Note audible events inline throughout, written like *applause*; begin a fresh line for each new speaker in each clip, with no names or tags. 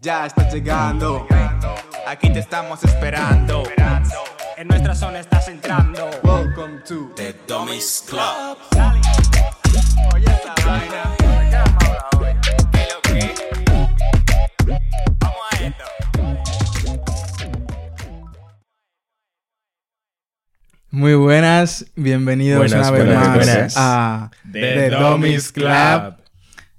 Ya estás llegando. Aquí te estamos esperando.
En nuestra zona estás entrando.
Welcome to
The Dummies Club.
Oye esa vaina.
Muy buenas, bienvenidos
Buenas,
una vez
buenas,
más
buenas.
a
The
The.
Club.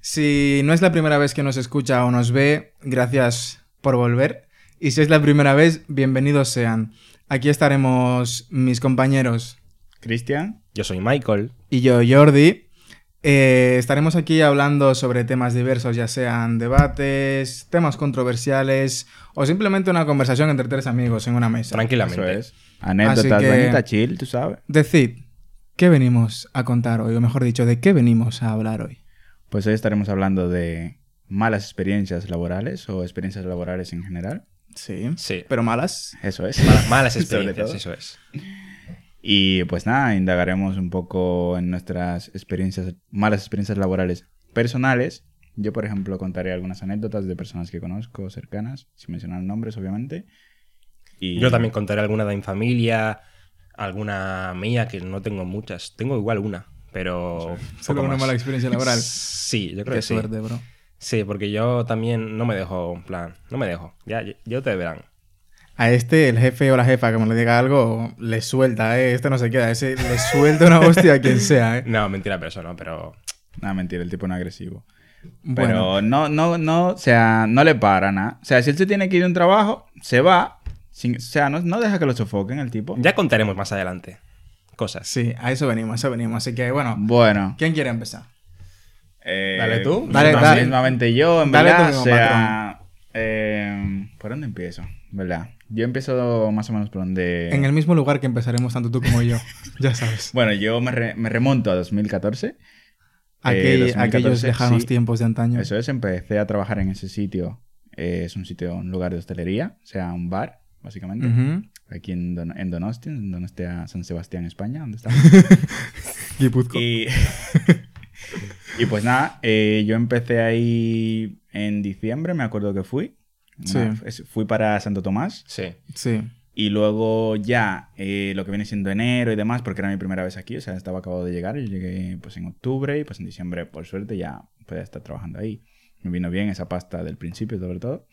Si no es la primera vez que nos escucha o nos ve, gracias por volver. Y si es la primera vez, bienvenidos sean. Aquí estaremos mis compañeros
Cristian. Yo soy Michael.
y yo, Jordi. Eh, estaremos aquí hablando sobre temas diversos, ya sean debates, temas controversiales o simplemente una conversación entre tres amigos en una mesa.
Tranquilamente.
Eso es. Anécdotas,
que-
chill, tú sabes.
Decid, ¿qué venimos a contar hoy? O mejor dicho, ¿de qué venimos a hablar hoy?
Pues hoy estaremos hablando de malas experiencias laborales o experiencias laborales en general.
Sí.
Sí.
Pero malas.
Eso es.
Malas, *laughs* experiencias, eso es.
Y pues nada, indagaremos un poco en nuestras experiencias, malas experiencias laborales personales. Yo, por ejemplo, contaré algunas anécdotas de personas que conozco, cercanas, sin mencionar nombres, obviamente. Y
Yo también contaré alguna de mi familia, alguna mía, que no tengo muchas. Tengo igual una, pero.
Solo
poco
una
más.
mala experiencia laboral.
Sí, yo creo
Qué
que sí.
suerte, bro.
Sí, porque yo también no me dejo, en plan, no me dejo. Ya, ya te verán.
A este, el jefe o la jefa, como le diga algo, le suelta, ¿eh? Este no se queda. Ese le suelta una hostia a quien sea, ¿eh? *laughs*
No, mentira, pero eso no, pero.
Nada, mentira, el tipo no es agresivo.
Bueno,
Pero no, no, no, o sea, no le para nada. O sea, si él se tiene que ir de un trabajo, se va. sin- o sea, no, no deja que lo sofoquen el tipo.
Ya contaremos más adelante cosas.
sí, a eso venimos, a eso venimos. Así que, bueno,
Bueno.
¿quién quiere empezar?
eh,
Dale tú.
Dale, dale.
Mismamente yo, en
Dale tú
verdad.
mismo,
o sea, eh, ¿por dónde empiezo? ¿Verdad? Yo empiezo más o menos por donde...
En el mismo lugar que empezaremos tanto tú como yo. *laughs* ya sabes.
Bueno, yo me, re- me remonto a 2014.
Aquel-
Eh, 2014,
aquellos lejanos
sí.
tiempos de antaño.
Eso es, empecé a trabajar en ese sitio. Eh, es un sitio, un lugar de hostelería, o sea, un bar, básicamente.
Ujú.
Aquí en, Don- en Donosti, en Donostia, San Sebastián, España, donde estamos. *laughs* Y, *laughs* y pues nada, eh, yo empecé ahí en diciembre, me acuerdo que fui. Una-
Sí.
es- fui para Santo Tomás.
Sí.
Sí.
Y luego ya eh, lo que viene siendo enero y demás, porque era mi primera vez aquí, o sea, estaba acabado de llegar. Yo llegué pues en octubre y pues en diciembre, por suerte, ya podía estar trabajando ahí. Me vino bien esa pasta del principio, sobre todo.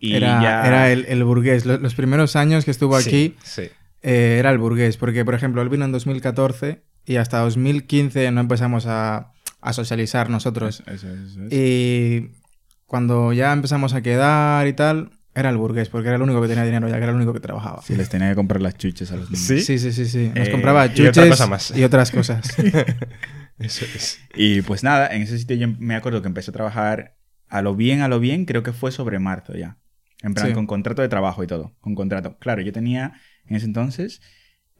Y
era
ya...
era el, el burgués. Lo- Los, primeros años que estuvo
Sí,
aquí
Sí.
eh, era el burgués. Porque, por ejemplo, él vino en 2014 y hasta 2015 no empezamos a, a socializar nosotros.
Eso, eso, eso es.
Y cuando ya empezamos a quedar y tal, era el burgués, porque era el único que tenía dinero ya, que era el único que trabajaba.
Sí, les tenía que comprar las chuches a los niños.
¿Sí?
Sí, sí, sí, sí. Nos
Eh,
compraba
y otra
chuches
cosa más.
y otras cosas. *laughs*
Eso es.
Y pues nada, en ese sitio yo me acuerdo que empecé a trabajar a lo bien, a lo bien, creo que fue sobre marzo ya. En plan,
Sí.
con contrato de trabajo y todo. Con contrato. Claro, yo tenía en ese entonces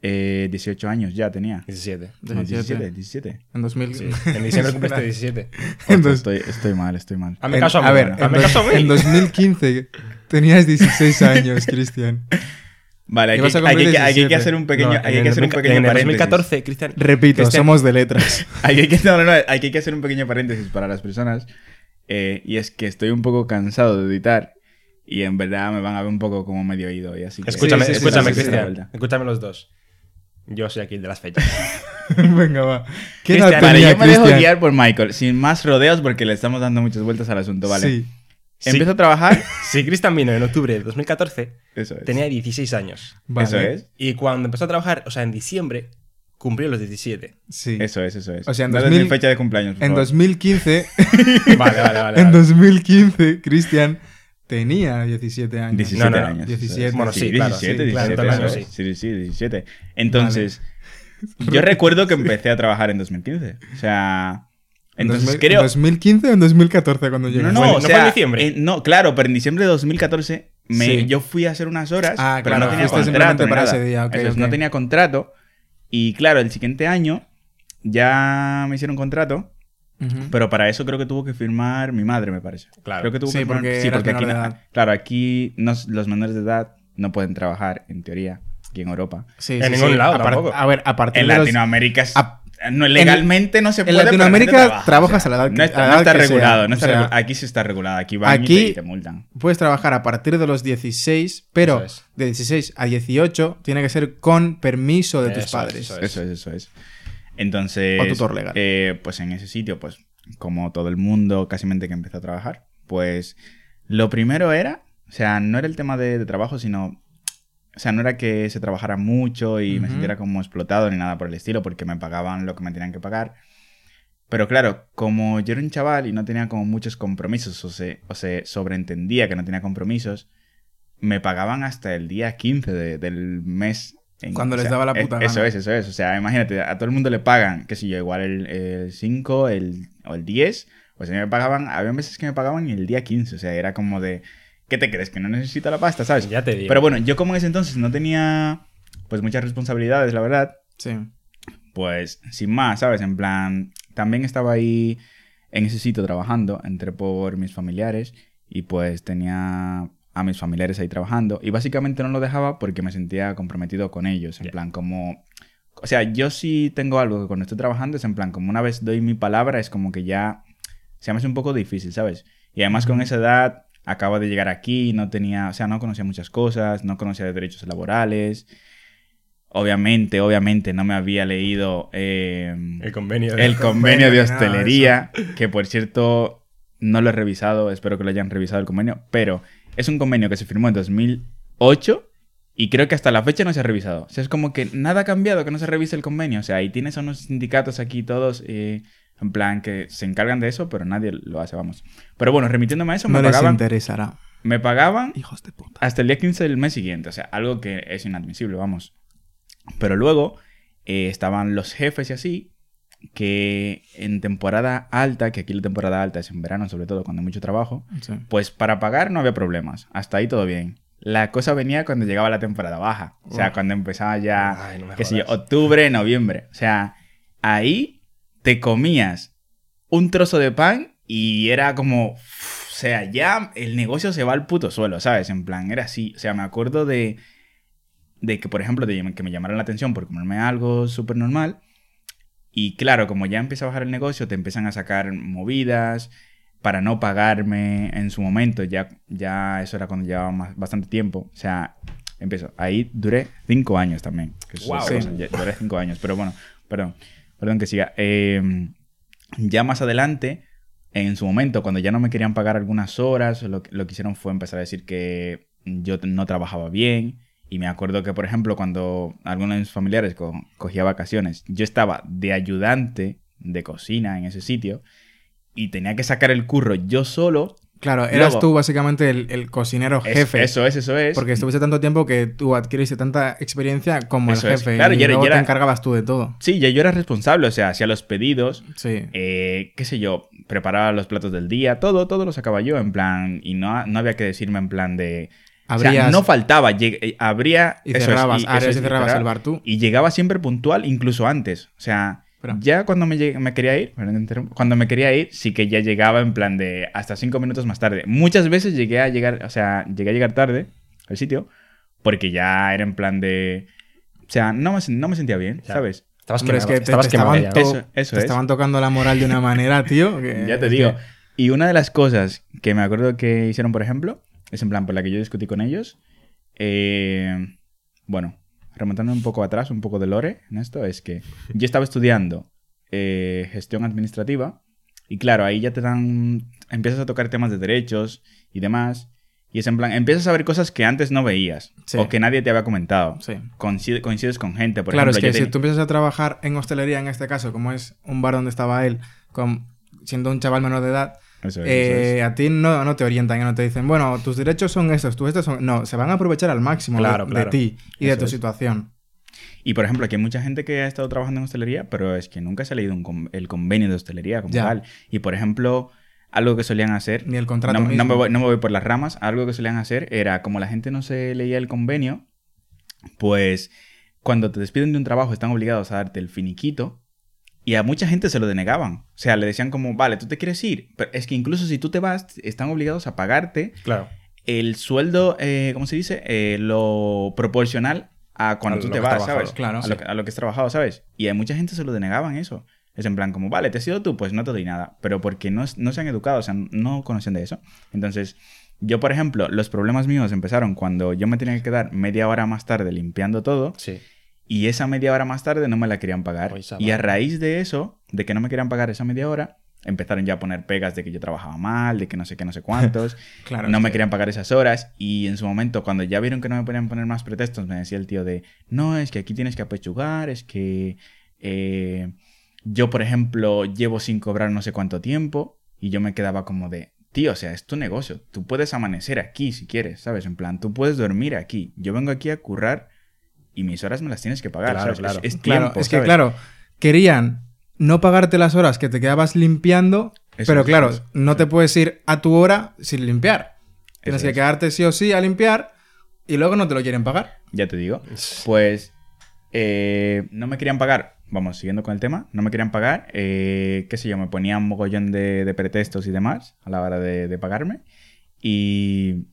eh, 18 años ya tenía.
17.
No,
17.
17, 17.
En 2000.
Sí. *laughs* En diciembre cumpliste 17.
Entonces-
estoy, estoy mal, estoy mal.
Hazme
En-
caso a mí.
a ver,
Hazme
en, dos-
caso a mí.
en 2015 tenías 16 *laughs* años, Cristian.
Vale, hay que, hay, que, hay que
17.
hacer un pequeño,
No,
hay
en
que
el
hacer un
2000
pequeño
En el
paréntesis.
2014, Cristian.
Repito, somos de *laughs* letras.
Hay que, no, no, no, hay que hacer un pequeño paréntesis para las personas. eh, y es que estoy un poco cansado de editar. Y en verdad me van a ver un poco como medio oído. Y así que-
Escúchame,
Sí, sí, sí,
escúchame,
sí, sí, sí,
Cristian. escúchame los dos. Yo soy aquí el de las fechas. *laughs*
Venga, va. ¿Qué
Cristian,
Vale,
tenía
yo me dejo guiar por Michael, sin más rodeos porque le estamos dando muchas vueltas al asunto, ¿vale?
Sí.
Sí.
Empiezo a trabajar. *laughs*
Si Cristian vino en octubre de 2014,
Eso es.
tenía 16 años.
Vale.
Eso es.
Y cuando empezó a trabajar, o sea, en diciembre, cumplió los 17.
Sí.
Eso es, eso es.
O sea, en
No des
2000
mi fecha de cumpleaños. por
En
favor.
2015, *laughs*
Vale, vale, vale.
en
vale.
2015, Cristian tenía 17 años.
17
No, no, no.
años.
17.
eso es.
Bueno, sí, claro,
17,
sí, claro,
17,
claro,
eso
sí.
es. sí, sí, 17. Entonces, yo recuerdo que *laughs* empecé a trabajar en 2015. O sea, entonces
2000
creo...
¿En 2015 o en 2014 cuando
No,
llegaste?
no,
¿No
o
fue en diciembre?
eh, no, claro, pero en diciembre de 2014 me,
Sí.
yo fui a hacer unas horas,
Ah,
pero
claro,
no tenía contrato.
simplemente
ni
para
nada.
ese día, ok,
Eso es,
ok.
No tenía contrato. Y claro, el siguiente año ya me hicieron contrato, Pero para eso creo que tuvo que firmar mi madre, me parece.
Claro.
Creo que tuvo
Sí,
que firmar-
porque
sí, porque aquí,
menor de
no-
edad.
claro, aquí no- los menores de edad no pueden trabajar, en teoría, aquí en Europa.
Sí,
En
sí,
ningún
sí.
lado
A
tampoco.
A ver, a partir
En
de los-
Latinoamérica es,
a-
No, legalmente no se
en
puede. gente
Latinoamérica
trabaja,
trabajas a la edad
no
que-
está, no está
que sea,
regulado. no
o
está
sea,
regu- aquí sí está regulado. Aquí van y te-
aquí-
y te, multan.
Puedes trabajar a partir de los 16, pero
es.
de 16 a 18 tiene que ser con permiso de tus
Eso
padres.
eso es.
Eso es, eso es. Entonces,
O tutor legal.
eh, pues en ese sitio, pues como todo el mundo casi mente que empezó a trabajar, pues lo primero era, o sea, no era el tema de, de trabajo, sino, o sea, no era que se trabajara mucho y me sintiera como explotado ni nada por el estilo, porque me pagaban lo que me tenían que pagar. Pero claro, como yo era un chaval y no tenía como muchos compromisos, o se, o se sobreentendía que no tenía compromisos, me pagaban hasta el día 15 de- del mes. En-
Cuando les
sea,
daba la puta
Eso
gana.
es, eso es. O sea, imagínate, a todo el mundo le pagan, qué sé yo, igual el, el 5 el, o el 10. Pues a mí me pagaban, había meses que me pagaban el día 15. O sea, era como de, ¿qué te crees? Que no necesito la pasta, ¿sabes?
Ya te digo.
Pero bueno, yo como en ese entonces no tenía pues muchas responsabilidades, la verdad
Sí.
pues sin más, ¿sabes? En plan, también estaba ahí en ese sitio trabajando, entré por mis familiares y pues tenía a mis familiares ahí trabajando y básicamente no lo dejaba porque me sentía comprometido con ellos, en
Ya.
plan como... O sea, yo sí tengo algo que cuando estoy trabajando es en plan, como una vez doy mi palabra es como que ya se me hace un poco difícil, ¿sabes? Y además con esa edad acabo de llegar aquí, no tenía, o sea, no conocía muchas cosas, no conocía de derechos laborales. Obviamente, obviamente no me había leído eh,
El convenio. de-
el *laughs* convenio de hostelería, que por cierto no lo he revisado, espero que lo hayan revisado el convenio, pero es un convenio que se firmó en 2008 y creo que hasta la fecha no se ha revisado. O sea, es como que nada ha cambiado que no se revise el convenio. O sea, ahí tienes a unos sindicatos aquí todos, eh, en plan, que se encargan de eso, pero nadie lo hace, vamos. Pero bueno, remitiéndome a eso,
No
me
les
pagaban,
interesará.
me pagaban
Hijos de puta.
hasta el día 15 del mes siguiente. O sea, algo que es inadmisible, vamos. Pero luego eh, estaban los jefes y así, que en temporada alta, que aquí la temporada alta es en verano, sobre todo cuando hay mucho trabajo,
Sí.
pues para pagar no había problemas. Hasta ahí todo bien. La cosa venía cuando llegaba la temporada baja. O sea,
Uf.
cuando empezaba ya,
Ay, no me
qué sé yo, octubre, noviembre. O sea, ahí te comías un trozo de pan y era como... O sea, ya el negocio se va al puto suelo, ¿sabes? En plan, era así. O sea, me acuerdo de, de que, por ejemplo, de que me llamaron la atención por comerme algo súper normal. Y claro, como ya empieza a bajar el negocio, te empiezan a sacar movidas para no pagarme en su momento. Ya, ya eso era cuando llevaba más- bastante tiempo. O sea, empiezo. Ahí duré cinco años también. ya duré cinco años. Pero bueno, perdón. Perdón que siga. Eh, ya más adelante, en su momento, cuando ya no me querían pagar algunas horas, lo, lo que hicieron fue empezar a decir que yo no trabajaba bien. Y me acuerdo que, por ejemplo, cuando alguno de mis familiares co- cogía vacaciones, yo estaba de ayudante de cocina en ese sitio y tenía que sacar el curro yo solo.
Claro, eras
Luego-
tú básicamente el, el cocinero
Es-
jefe.
eso es, eso es.
Porque estuviste tanto tiempo que tú adquiriste tanta experiencia como
Eso
el
es.
jefe.
Claro,
y
y era-
luego
era-
te encargabas tú de todo.
Sí, yo era responsable, o sea, hacía los pedidos,
Sí.
eh, qué sé yo, preparaba los platos del día, todo, todo lo sacaba yo, en plan, y no, no había que decirme en plan de... O sea,
Abrías
no faltaba, lleg- eh, abría...
y
eso es,
cerrabas,
y- eso
abrías
es,
y cerrabas
cerraba-
el bar tú.
Y llegaba siempre puntual, incluso antes. O sea, ya cuando me, quería ir, cuando me quería ir, sí que ya llegaba en plan de hasta cinco minutos más tarde. Muchas veces llegué a llegar, o sea, llegué a llegar tarde al sitio, porque ya era en plan de... O sea, no me, sen- no me sentía bien,
Ya.
¿sabes?
Estabas
Hombre, es
quemado,
que te,
estabas
te
quemado
estaban,
ya.
to-
Eso- eso
te
es.
estaban tocando la moral de una manera, tío. que- *laughs*
Ya te digo.
que-
Y una de las cosas que me acuerdo que hicieron, por ejemplo, es en plan por la que yo discutí con ellos. eh, bueno, remontando un poco atrás, un poco de lore en esto, es que yo estaba estudiando eh, gestión administrativa y claro, ahí ya te dan, empiezas a tocar temas de derechos y demás. Y es en plan, empiezas a ver cosas que antes no veías
Sí.
o que nadie te había comentado.
Sí.
Coincides con gente, por
claro,
ejemplo.
es que si tú empiezas a trabajar en hostelería, en este caso, como es un bar donde estaba él, con, siendo un chaval menor de edad,
Eso es, eso es.
eh, a ti no, no te orientan y no te dicen, bueno, tus derechos son estos, tus estos son... No, se van a aprovechar al máximo de-
Claro,
de, ti y de tu
es.
situación.
Y por ejemplo, aquí hay mucha gente que ha estado trabajando en hostelería, pero es que nunca se ha leído un con- el convenio de hostelería como
Ya.
tal. Y por ejemplo, algo que solían hacer.
Ni el contrato
no, no
mismo.
me voy, no me voy por las ramas. Algo que solían hacer era, como la gente no se leía el convenio, pues cuando te despiden de un trabajo están obligados a darte el finiquito. Y a mucha gente se lo denegaban. O sea, le decían como, vale, tú te quieres ir. Pero es que incluso si tú te vas, están obligados a pagarte
Claro.
el sueldo, eh, ¿cómo se dice? Eh, lo proporcional a cuando
A
tú te vas. ¿sabes?
Claro.
a, lo, que- a lo que has trabajado, ¿sabes? Y hay mucha gente se lo denegaban eso. Es en plan, como, vale, te has sido tú, pues no te doy nada. Pero porque no, no se han educado, o sea, no conocen de eso. Entonces, yo, por ejemplo, los problemas míos empezaron cuando yo me tenía que quedar media hora más tarde limpiando todo.
Sí.
Y esa media hora más tarde no me la querían pagar. Y a raíz de eso, de que no me querían pagar esa media hora, empezaron ya a poner pegas de que yo trabajaba mal, de que no sé qué, no sé cuántos. *laughs*
Claro,
no me
que-
querían pagar esas horas. Y en su momento, cuando ya vieron que no me podían poner más pretextos, me decía el tío de, no, es que aquí tienes que apechugar, es que eh, yo, por ejemplo, llevo sin cobrar no sé cuánto tiempo. Y yo me quedaba como de, tío, o sea, es tu negocio. Tú puedes amanecer aquí si quieres, ¿sabes? En plan, tú puedes dormir aquí. Yo vengo aquí a currar y mis horas me las tienes que pagar,
Claro,
¿sabes?
claro.
Es, es
Claro,
tiempo,
es que
¿sabes?
claro, querían no pagarte las horas que te quedabas limpiando,
Eso
pero
es,
claro,
eso
no te puedes ir a tu hora sin limpiar. Tienes que quedarte sí o sí a limpiar y luego no te lo quieren pagar.
Ya te digo. Pues eh, no me querían pagar. Vamos, siguiendo con el tema. No me querían pagar. eh, qué sé yo, me ponían un mogollón de, de pretextos y demás a la hora de, de pagarme. Y,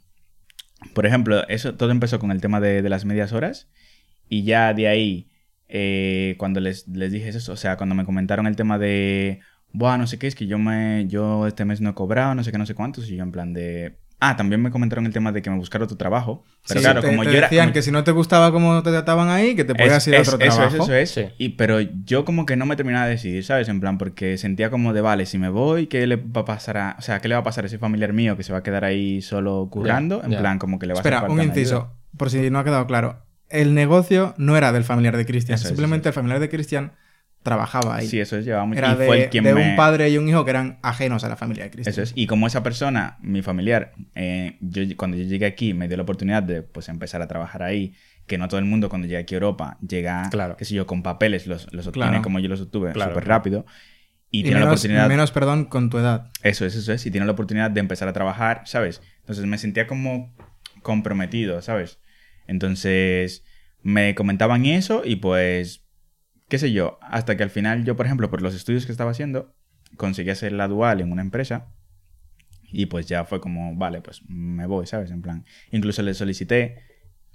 por ejemplo, eso todo empezó con el tema de, de las medias horas. Y ya de ahí, eh, cuando les, les dije eso, o sea, cuando me comentaron el tema de, Buah, no sé qué, es que yo, me, yo este mes no he cobrado, no sé qué, no sé cuántos. Y yo en plan de... Ah, también me comentaron el tema de que me buscara otro trabajo. Pero
Sí,
claro,
te,
como
te
yo era...
decían
como-
que si no te gustaba cómo te trataban ahí, que te podías
es-
ir a
es-
otro
eso
trabajo.
es, eso es.
Sí.
Y, pero yo como que no me terminaba de decidir, ¿sabes? En plan, porque sentía como de, vale, si me voy, ¿qué le va a pasar a... O sea, ¿qué le va a pasar a ese familiar mío que se va a quedar ahí solo currando? en plan, como que le va a
Espera, un inciso,
ayuda.
por si no ha quedado claro. El negocio no era del familiar de Cristian, simplemente
es.
el familiar de Cristian trabajaba ahí.
Sí, eso es, llevaba mucho...
era
y
de,
fue el quien
de
me...
un padre y un hijo que eran ajenos a la familia de Cristian.
Eso es. Y como esa persona, mi familiar, eh, yo, cuando yo llegué aquí me dio la oportunidad de pues, empezar a trabajar ahí, que no todo el mundo cuando llega aquí a Europa llega,
Claro.
qué sé yo, con papeles, los, los obtiene
Claro.
como yo los obtuve
Claro,
súper rápido. Y,
Y,
tiene la
menos,
oportunidad...
menos, perdón, con tu edad.
Eso es, eso es. Y tiene la oportunidad de empezar a trabajar, ¿sabes? Entonces me sentía como comprometido, ¿sabes? Entonces me comentaban eso y pues, qué sé yo, hasta que al final yo, por ejemplo, por los estudios que estaba haciendo, conseguí hacer la dual en una empresa y pues ya fue como, vale, pues me voy, ¿sabes? En plan, incluso le solicité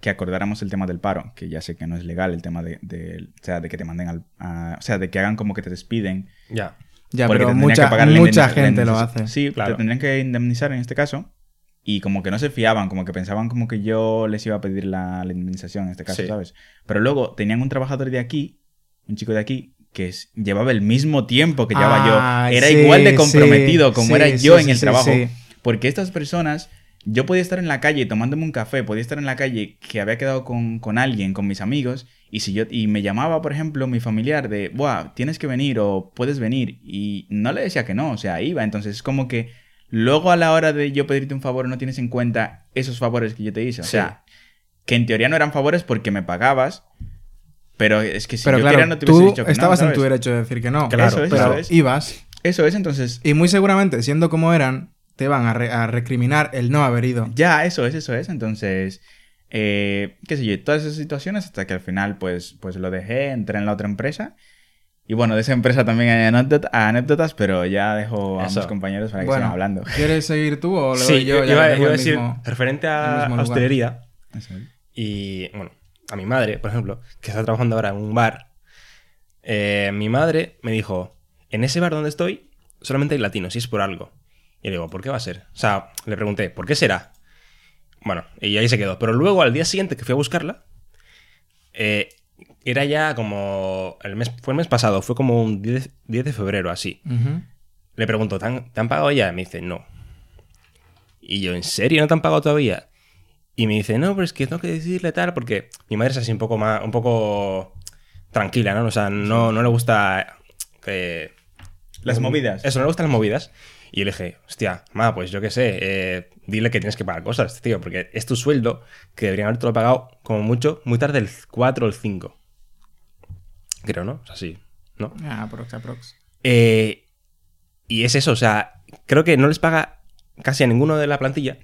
que acordáramos el tema del paro, que ya sé que no es legal el tema de, de- o sea, de que te manden al, a- o sea, de que hagan como que te despiden
Ya.
Ya, pero mucha, mucha gente lo hace.
Sí,
Claro.
te tendrían que indemnizar en este caso. Y como que no se fiaban, como que pensaban como que yo les iba a pedir la, la indemnización en este caso,
Sí.
¿sabes? Pero luego tenían un trabajador de aquí, un chico de aquí, que es- llevaba el mismo tiempo que llevaba
Ah,
yo. Era
sí,
igual de
sí,
comprometido como
sí,
era
sí,
yo en el trabajo. Porque estas personas, yo podía estar en la calle tomándome un café, podía estar en la calle que había quedado con, con alguien, con mis amigos, y si yo y me llamaba, por ejemplo, mi familiar de, Buah, tienes que venir o puedes venir, y no le decía que no, o sea, iba. Entonces es como que luego a la hora de yo pedirte un favor no tienes en cuenta esos favores que yo te hice. O
Sí.
sea, que en teoría no eran favores porque me pagabas, pero es que si
pero
yo
claro,
quería no te hubiese
tú
dicho que no,
estabas en tu derecho de decir que no.
Claro,
Eso es,
pero
eso es.
ibas
Eso es, entonces
y muy seguramente, siendo como eran, te van a, re- a recriminar el no haber ido.
Ya, eso es, eso es. Entonces, eh, qué sé yo, todas esas situaciones hasta que al final, pues, pues lo dejé, entré en la otra empresa. Y bueno, de esa empresa también hay anécdota- anécdotas, pero ya dejo a
Eso.
mis compañeros para que
Bueno,
sigan hablando. *laughs*
¿quieres seguir tú o le
Sí,
doy yo?
yo
Ya
iba, iba a
el
decir,
mismo-
referente a, hostelería,
Eso
y bueno, a mi madre, por ejemplo, que está trabajando ahora en un bar, eh, mi madre me dijo, en ese bar donde estoy solamente hay latinos y es por algo. Y le digo, ¿por qué va a ser? O sea, le pregunté, ¿por qué será? Bueno, y ahí se quedó. Pero luego, al día siguiente que fui a buscarla, eh, era ya como... El mes, fue el mes pasado, fue como un 10, 10 de febrero, así. Le pregunto, ¿te han, te han pagado ya? Me dice, no. Y yo, ¿en serio no te han pagado todavía? Y me dice, no, pero es que tengo que decirle tal, porque mi madre es así un poco más, un poco tranquila, ¿no? O sea, no, no le gusta que...
Las movidas.
Eso, no le gustan las movidas. Y yo le dije, hostia, ma, pues yo qué sé, eh, dile que tienes que pagar cosas, tío, porque es tu sueldo que deberían haberte lo pagado como mucho, muy tarde, el 4 o el 5. Creo, ¿no? O sea, sí, ¿no?
Ah, aprox, aprox.
Eh, y es eso, o sea, creo que no les paga casi a ninguno de la plantilla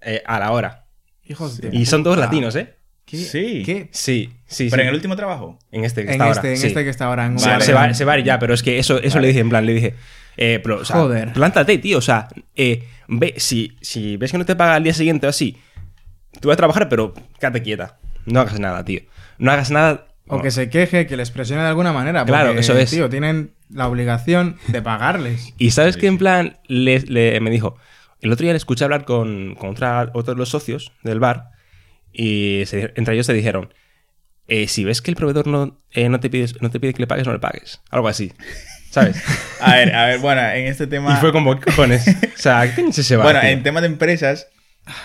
eh, a la hora.
Hijos de
Y son todos
puta.
latinos, ¿eh?
¿Qué?
Sí.
¿Qué?
Sí, sí,
Pero
sí.
en el último trabajo.
En este que
En
está
este,
ahora.
en
sí.
este que está ahora en
Vale.
se, va, se va a ir ya, pero es que eso, eso
Vale.
le dije, en plan, le dije, eh, pero, o sea,
Joder.
plántate, tío, o sea, eh, ve, si, si ves que no te paga al día siguiente o así, tú vas a trabajar, pero quédate quieta, no hagas nada, tío. No hagas nada.
O que se queje, que les presione de alguna manera.
Claro,
porque,
eso es.
Tío, tienen la obligación de *laughs* pagarles.
Y sabes que en plan, le, le- me dijo, el otro día le escuché hablar con, con otra, otros de los socios del bar y se- entre ellos te dijeron, eh, si ves que el proveedor no, eh, no, te pide, no te pide que le pagues, no le pagues. Algo así. ¿Sabes? *laughs*
A ver, a ver, bueno, en este tema...
y fue como, ¿qué cojones? O sea, ¿qué ese bar,
Bueno,
tío?
en tema de empresas,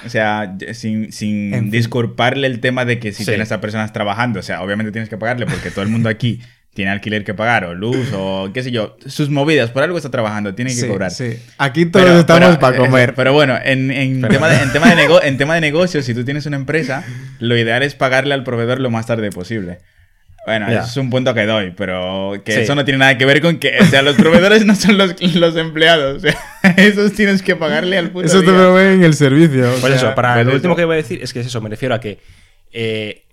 o sea, sin, sin
En fin.
disculparle el tema de que si
Sí.
tienes a personas trabajando, o sea, obviamente tienes que pagarle porque todo el mundo aquí *laughs* tiene alquiler que pagar o luz o qué sé yo, sus movidas, por algo está trabajando, tiene que
Sí,
cobrar.
sí. Aquí todos
Pero-
estamos
pero,
para comer.
Pero bueno, en, en tema de, en, tema de *laughs* nego- en tema de negocios, si tú tienes una empresa, lo ideal es pagarle al proveedor lo más tarde posible. Bueno, eso es un punto que doy, pero que
Sí.
eso no tiene nada que ver con que, o sea, los proveedores no son los, los empleados, o sea, *laughs* esos tienes que pagarle al puto
Eso te lo ve en el servicio. o
Pues
sea,
eso, para
pues
lo
eso.
último que voy a decir es que es eso, me refiero a que, eh,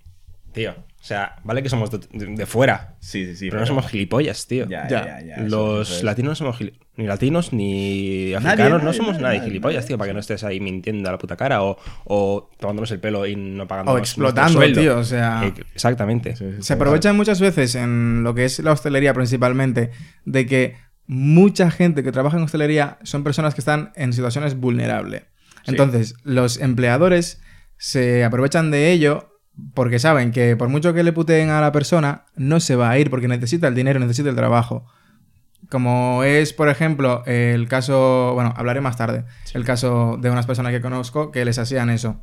tío, o sea, vale que somos de, fuera,
Sí, sí, sí.
pero no somos gilipollas, tío.
Ya,
Ya.
ya, ya, ya, eso-
Los
eso
latinos no somos gili- ni latinos ni
Nadie,
africanos, no somos
nadie,
nadie,
nadie,
gilipollas,
nadie.
tío, para que no estés ahí mintiendo a la puta cara o, o tomándonos el pelo y no pagando
O explotando, tío, o sea-
exactamente.
Sí, sí, sí.
Se aprovechan muchas veces en lo que es la hostelería principalmente de que mucha gente que trabaja en hostelería son personas que están en situaciones vulnerables.
Sí.
Entonces, los empleadores se aprovechan de ello porque saben que por mucho que le puteen a la persona, no se va a ir porque necesita el dinero, necesita el trabajo. Como es, por ejemplo, el caso, bueno, hablaré más tarde, el caso de unas personas que conozco que les hacían eso.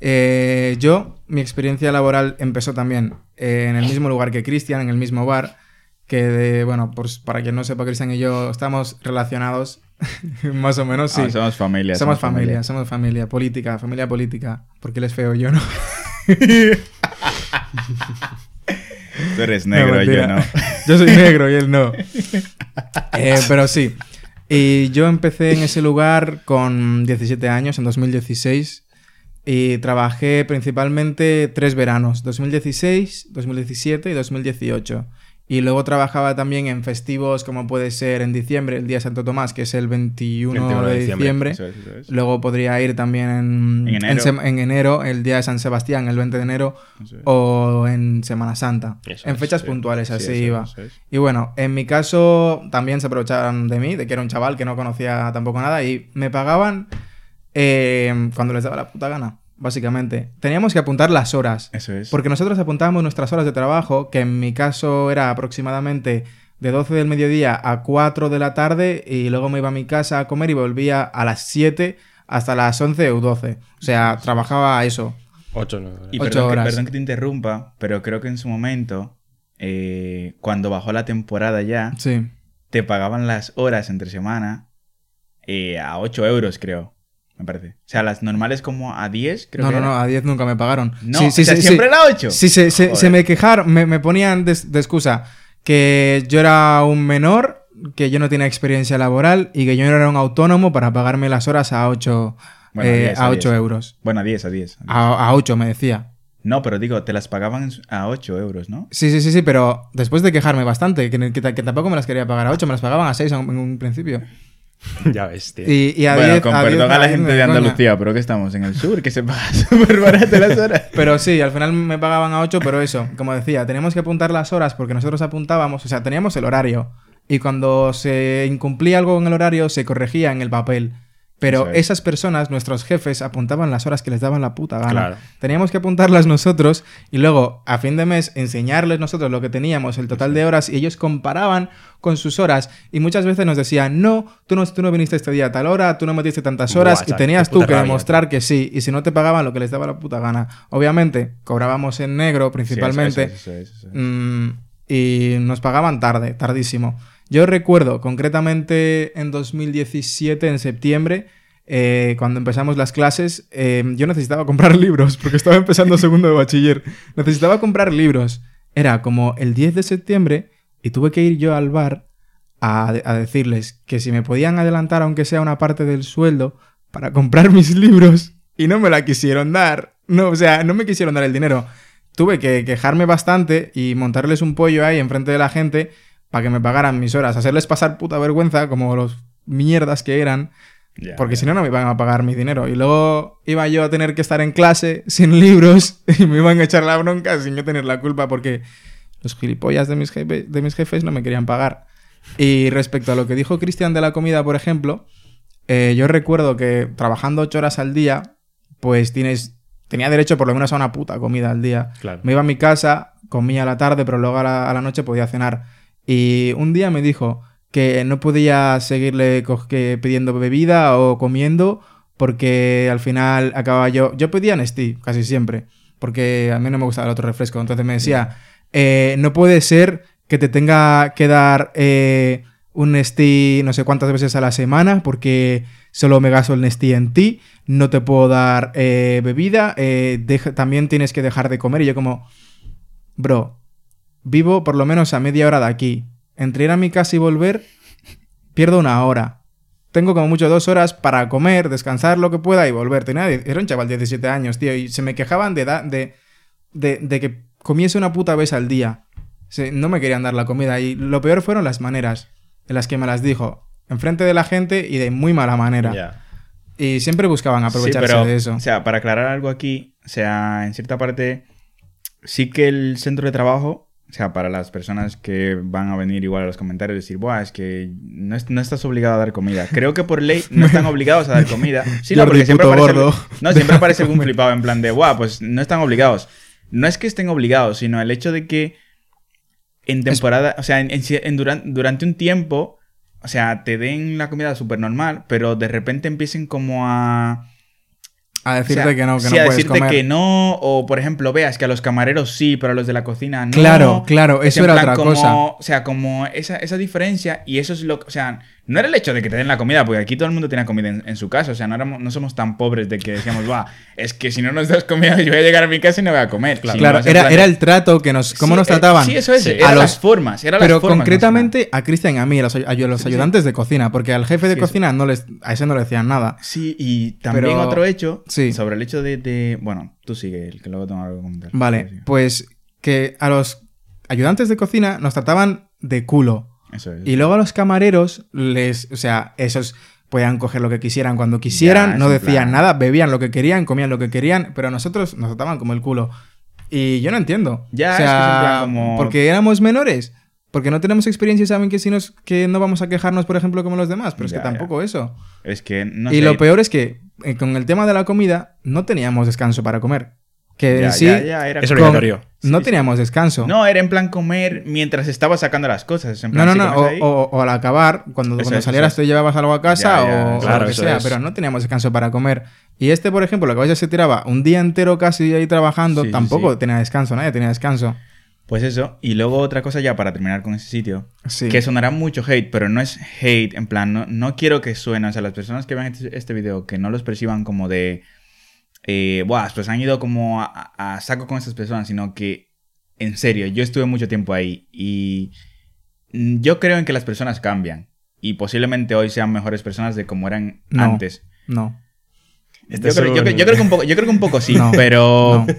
Eh, yo, mi experiencia laboral empezó también eh, en el mismo lugar que Cristian, en el mismo bar, que de, bueno, pues para quien no sepa, Cristian y yo estamos relacionados, *laughs* más o menos, sí.
Ah, somos familia.
somos familia, somos familia, política, familia política, porque él es feo, yo no. *laughs*
Tú eres negro,
No,
yo no.
Yo soy negro y él no. Eh, pero sí. Y yo empecé en ese lugar con 17 años, en 2016. Y trabajé principalmente tres veranos, 2016, 2017 y 2018. Y luego trabajaba también en festivos como puede ser en diciembre, el Día de Santo Tomás, que es el 21,
21
de
de
diciembre.
diciembre.
Eso es, eso es.
Luego podría ir también en,
En enero.
sem- en enero, el Día de San Sebastián, el 20 de enero,
es.
o en Semana Santa.
Eso
en fechas
sí.
puntuales,
Sí,
así iba. Y bueno, en mi caso también se aprovechaban de mí, de que era un chaval que no conocía tampoco nada, y me pagaban eh, cuando les daba la puta gana, básicamente. Teníamos que apuntar las horas.
Eso es.
Porque nosotros apuntábamos nuestras horas de trabajo, que en mi caso era aproximadamente de 12 del mediodía a 4 de la tarde, y luego me iba a mi casa a comer y volvía a las 7 hasta las 11 o 12. O sea, trabajaba eso.
Ocho, no.
Y
Ocho
perdón que,
horas.
perdón que te interrumpa, pero creo que en su momento, eh, cuando bajó la temporada ya,
Sí.
te pagaban las horas entre semana eh, a 8 euros, creo. Me parece. O sea, las normales como a 10, creo
No,
que
no, no,
era.
a 10 nunca me pagaron.
No,
sí, sí,
o sea,
sí,
siempre era 8.
Sí, se, se- se me quejaron, me, me ponían de, de excusa que yo era un menor, que yo no tenía experiencia laboral y que yo no era un autónomo para pagarme las horas a 8,
Bueno, a 10, a
a 8
10.
euros.
Bueno, a 10, a 10.
A, a 8 me decía.
No, pero digo, te las pagaban a 8 euros, ¿no?
Sí, sí, sí, sí, pero después de quejarme bastante, que, que, que tampoco me las quería pagar a 8, me las pagaban a 6 en un principio. *laughs*
ya ves, tío.
Y, y a
bueno,
10,
con
a 10
perdón a la
a 10
gente de
coña.
Andalucía, pero que estamos en el sur, que se paga *laughs* súper barato las horas.
Pero sí, al final me pagaban a 8, pero eso, como decía, teníamos que apuntar las horas porque nosotros apuntábamos, o sea, teníamos el horario. Y cuando se incumplía algo en el horario, se corregía en el papel. Pero esas personas, nuestros jefes, apuntaban las horas que les daban la puta gana.
Claro.
Teníamos que apuntarlas nosotros y luego, a fin de mes, enseñarles nosotros lo que teníamos, el total de horas, y ellos comparaban con sus horas. Y muchas veces nos decían, no, tú no, tú no viniste este día a tal hora, tú no metiste tantas horas,
Buah,
y tenías tú que
rabia,
demostrar que sí. Y si no te pagaban lo que les daba la puta gana. Obviamente, cobrábamos en negro principalmente.
Sí, eso, eso, eso, eso, eso.
Mm, y nos pagaban tarde, tardísimo. Yo recuerdo concretamente en 2017, en septiembre, eh, cuando empezamos las clases, eh, yo necesitaba comprar *laughs* libros, porque estaba empezando segundo de bachiller. Necesitaba comprar libros. Era como el 10 de septiembre y tuve que ir yo al bar a, a decirles que si me podían adelantar, aunque sea una parte del sueldo, para comprar *laughs* mis libros y no me la quisieron dar. No, o sea, no me quisieron dar el dinero. Tuve que quejarme bastante y montarles un pollo ahí enfrente de la gente para que me pagaran mis horas, hacerles pasar puta vergüenza como los mierdas que eran porque si no, no me iban a pagar mi dinero. Y luego iba yo a tener que estar en clase *laughs* sin libros *laughs* y me iban a echar la bronca sin yo tener la culpa porque los gilipollas de mis, jefe- de mis jefes no me querían pagar. Y respecto a lo que dijo Cristian de la comida, por ejemplo, eh, yo recuerdo que trabajando ocho horas al día, pues tienes, tenía derecho por lo menos a una puta comida al día.
Claro.
Me iba a mi casa, comía a la tarde, pero luego a la, a la noche podía cenar. Y un día me dijo que no podía seguirle pidiendo bebida o comiendo porque al final acababa yo... Yo pedía Nestí casi siempre, porque a mí no me gustaba el otro refresco. Entonces me decía, eh, no puede ser que te tenga que dar eh, un Nestí no sé cuántas veces a la semana porque solo me gasto el Nestí en ti, no te puedo dar eh, bebida, también tienes que dejar de comer. Y yo como, bro, vivo por lo menos a media hora de aquí. Entre ir a mi casa y volver, pierdo una hora. Tengo como mucho dos horas para comer, descansar lo que pueda y volver. Tenía, era un chaval de 17 años, tío, y se me quejaban de, de, de, de que comiese una puta vez al día. Se- no me querían dar la comida y lo peor fueron las maneras en las que me las dijo. Enfrente de la gente y de muy mala manera. Y siempre buscaban aprovecharse
Sí, pero,
de eso.
O sea, para aclarar algo aquí, o sea, en cierta parte, sí que el centro de trabajo, o sea, para las personas que van a venir igual a los comentarios, decir, Buah, es que no, es- no estás obligado a dar comida. Creo que por ley no están *laughs* obligados a dar comida. Sí, no, porque siempre aparece,
gordo.
no, siempre aparece algún *laughs* flipado en plan de, Buah, pues no están obligados. No es que estén obligados, sino el hecho de que en temporada, o sea, en, en- en duran- durante un tiempo, o sea, te den la comida súper normal, pero de repente empiecen como a...
A decirte
O sea,
que no, que
sí,
no
a
puedes
decirte
comer.
que no, o por ejemplo, veas que a los camareros sí, pero a los de la cocina no.
Claro, claro,
Es
eso era otra
como-
cosa.
O sea, como esa, esa diferencia, y eso es lo O sea, no era el hecho de que te den la comida, porque aquí todo el mundo tiene comida en, en su casa. O sea, no, éramos- no somos tan pobres de que decíamos, va, es que si no nos das comida, *laughs* yo voy a llegar a mi casa y no voy a comer.
Claro.
Era, era el trato que nos... ¿Cómo
Sí,
nos
eh,
trataban?
Sí, eso es.
Sí.
Era
A
las
los-
formas. Era
Pero
las formas, más que
concretamente a Cristian a mí, a los, ay- a los ayudantes de cocina, porque al jefe de cocina no les, a ese no le decían nada.
Sí, y también
Pero-
otro hecho
Sí.
sobre el hecho de, de- Bueno, tú sigue, el que luego tengo algo que comentar.
Vale, pues que a los ayudantes de cocina nos trataban de culo.
Eso es.
Y luego a los camareros les... O sea, esos podían coger lo que quisieran cuando quisieran,
Ya,
no decían
plan-
nada, bebían lo que querían, comían lo que querían, pero a nosotros nos trataban como el culo. Y yo no entiendo.
Ya,
o
es que como-
porque éramos menores. Porque no tenemos experiencia y saben que si nos, que no vamos a quejarnos, por ejemplo, como los demás. Pero es
Ya,
que tampoco eso.
Es que no
y
sé,
lo peor es que eh, con el tema de la comida no teníamos descanso para comer. Que
Ya,
en sí
ya, ya, era
Es obligatorio.
no
Sí, sí.
teníamos descanso.
No, era en plan comer mientras estaba sacando las cosas. En
No,
plan,
no,
si
no. O,
ahí-
o- o al acabar, cuando,
Eso
cuando
es,
salieras
eso
te llevabas algo a casa
Ya, ya,
o, o
claro,
lo que sea,
es.
pero no teníamos descanso para comer. Y este, por ejemplo, lo que ya se tiraba un día entero casi ahí trabajando,
sí,
tampoco
sí.
tenía descanso, nadie tenía descanso.
Pues eso. Y luego otra cosa ya para terminar con ese sitio.
Sí.
Que sonará mucho hate, pero no es hate. En plan, no, no quiero que suene. O sea, las personas que vean este, este video, que no los perciban como de. Eh, Buah, pues han ido como a, saco con estas personas, sino que. En serio, yo estuve mucho tiempo ahí y. mm, Yo creo en que las personas cambian. Y posiblemente hoy sean mejores personas de como eran
No.
antes.
No.
Este
yo, creo, yo creo-
un-
yo creo que un poco, yo creo que un poco sí, *laughs*
No,
pero,
no.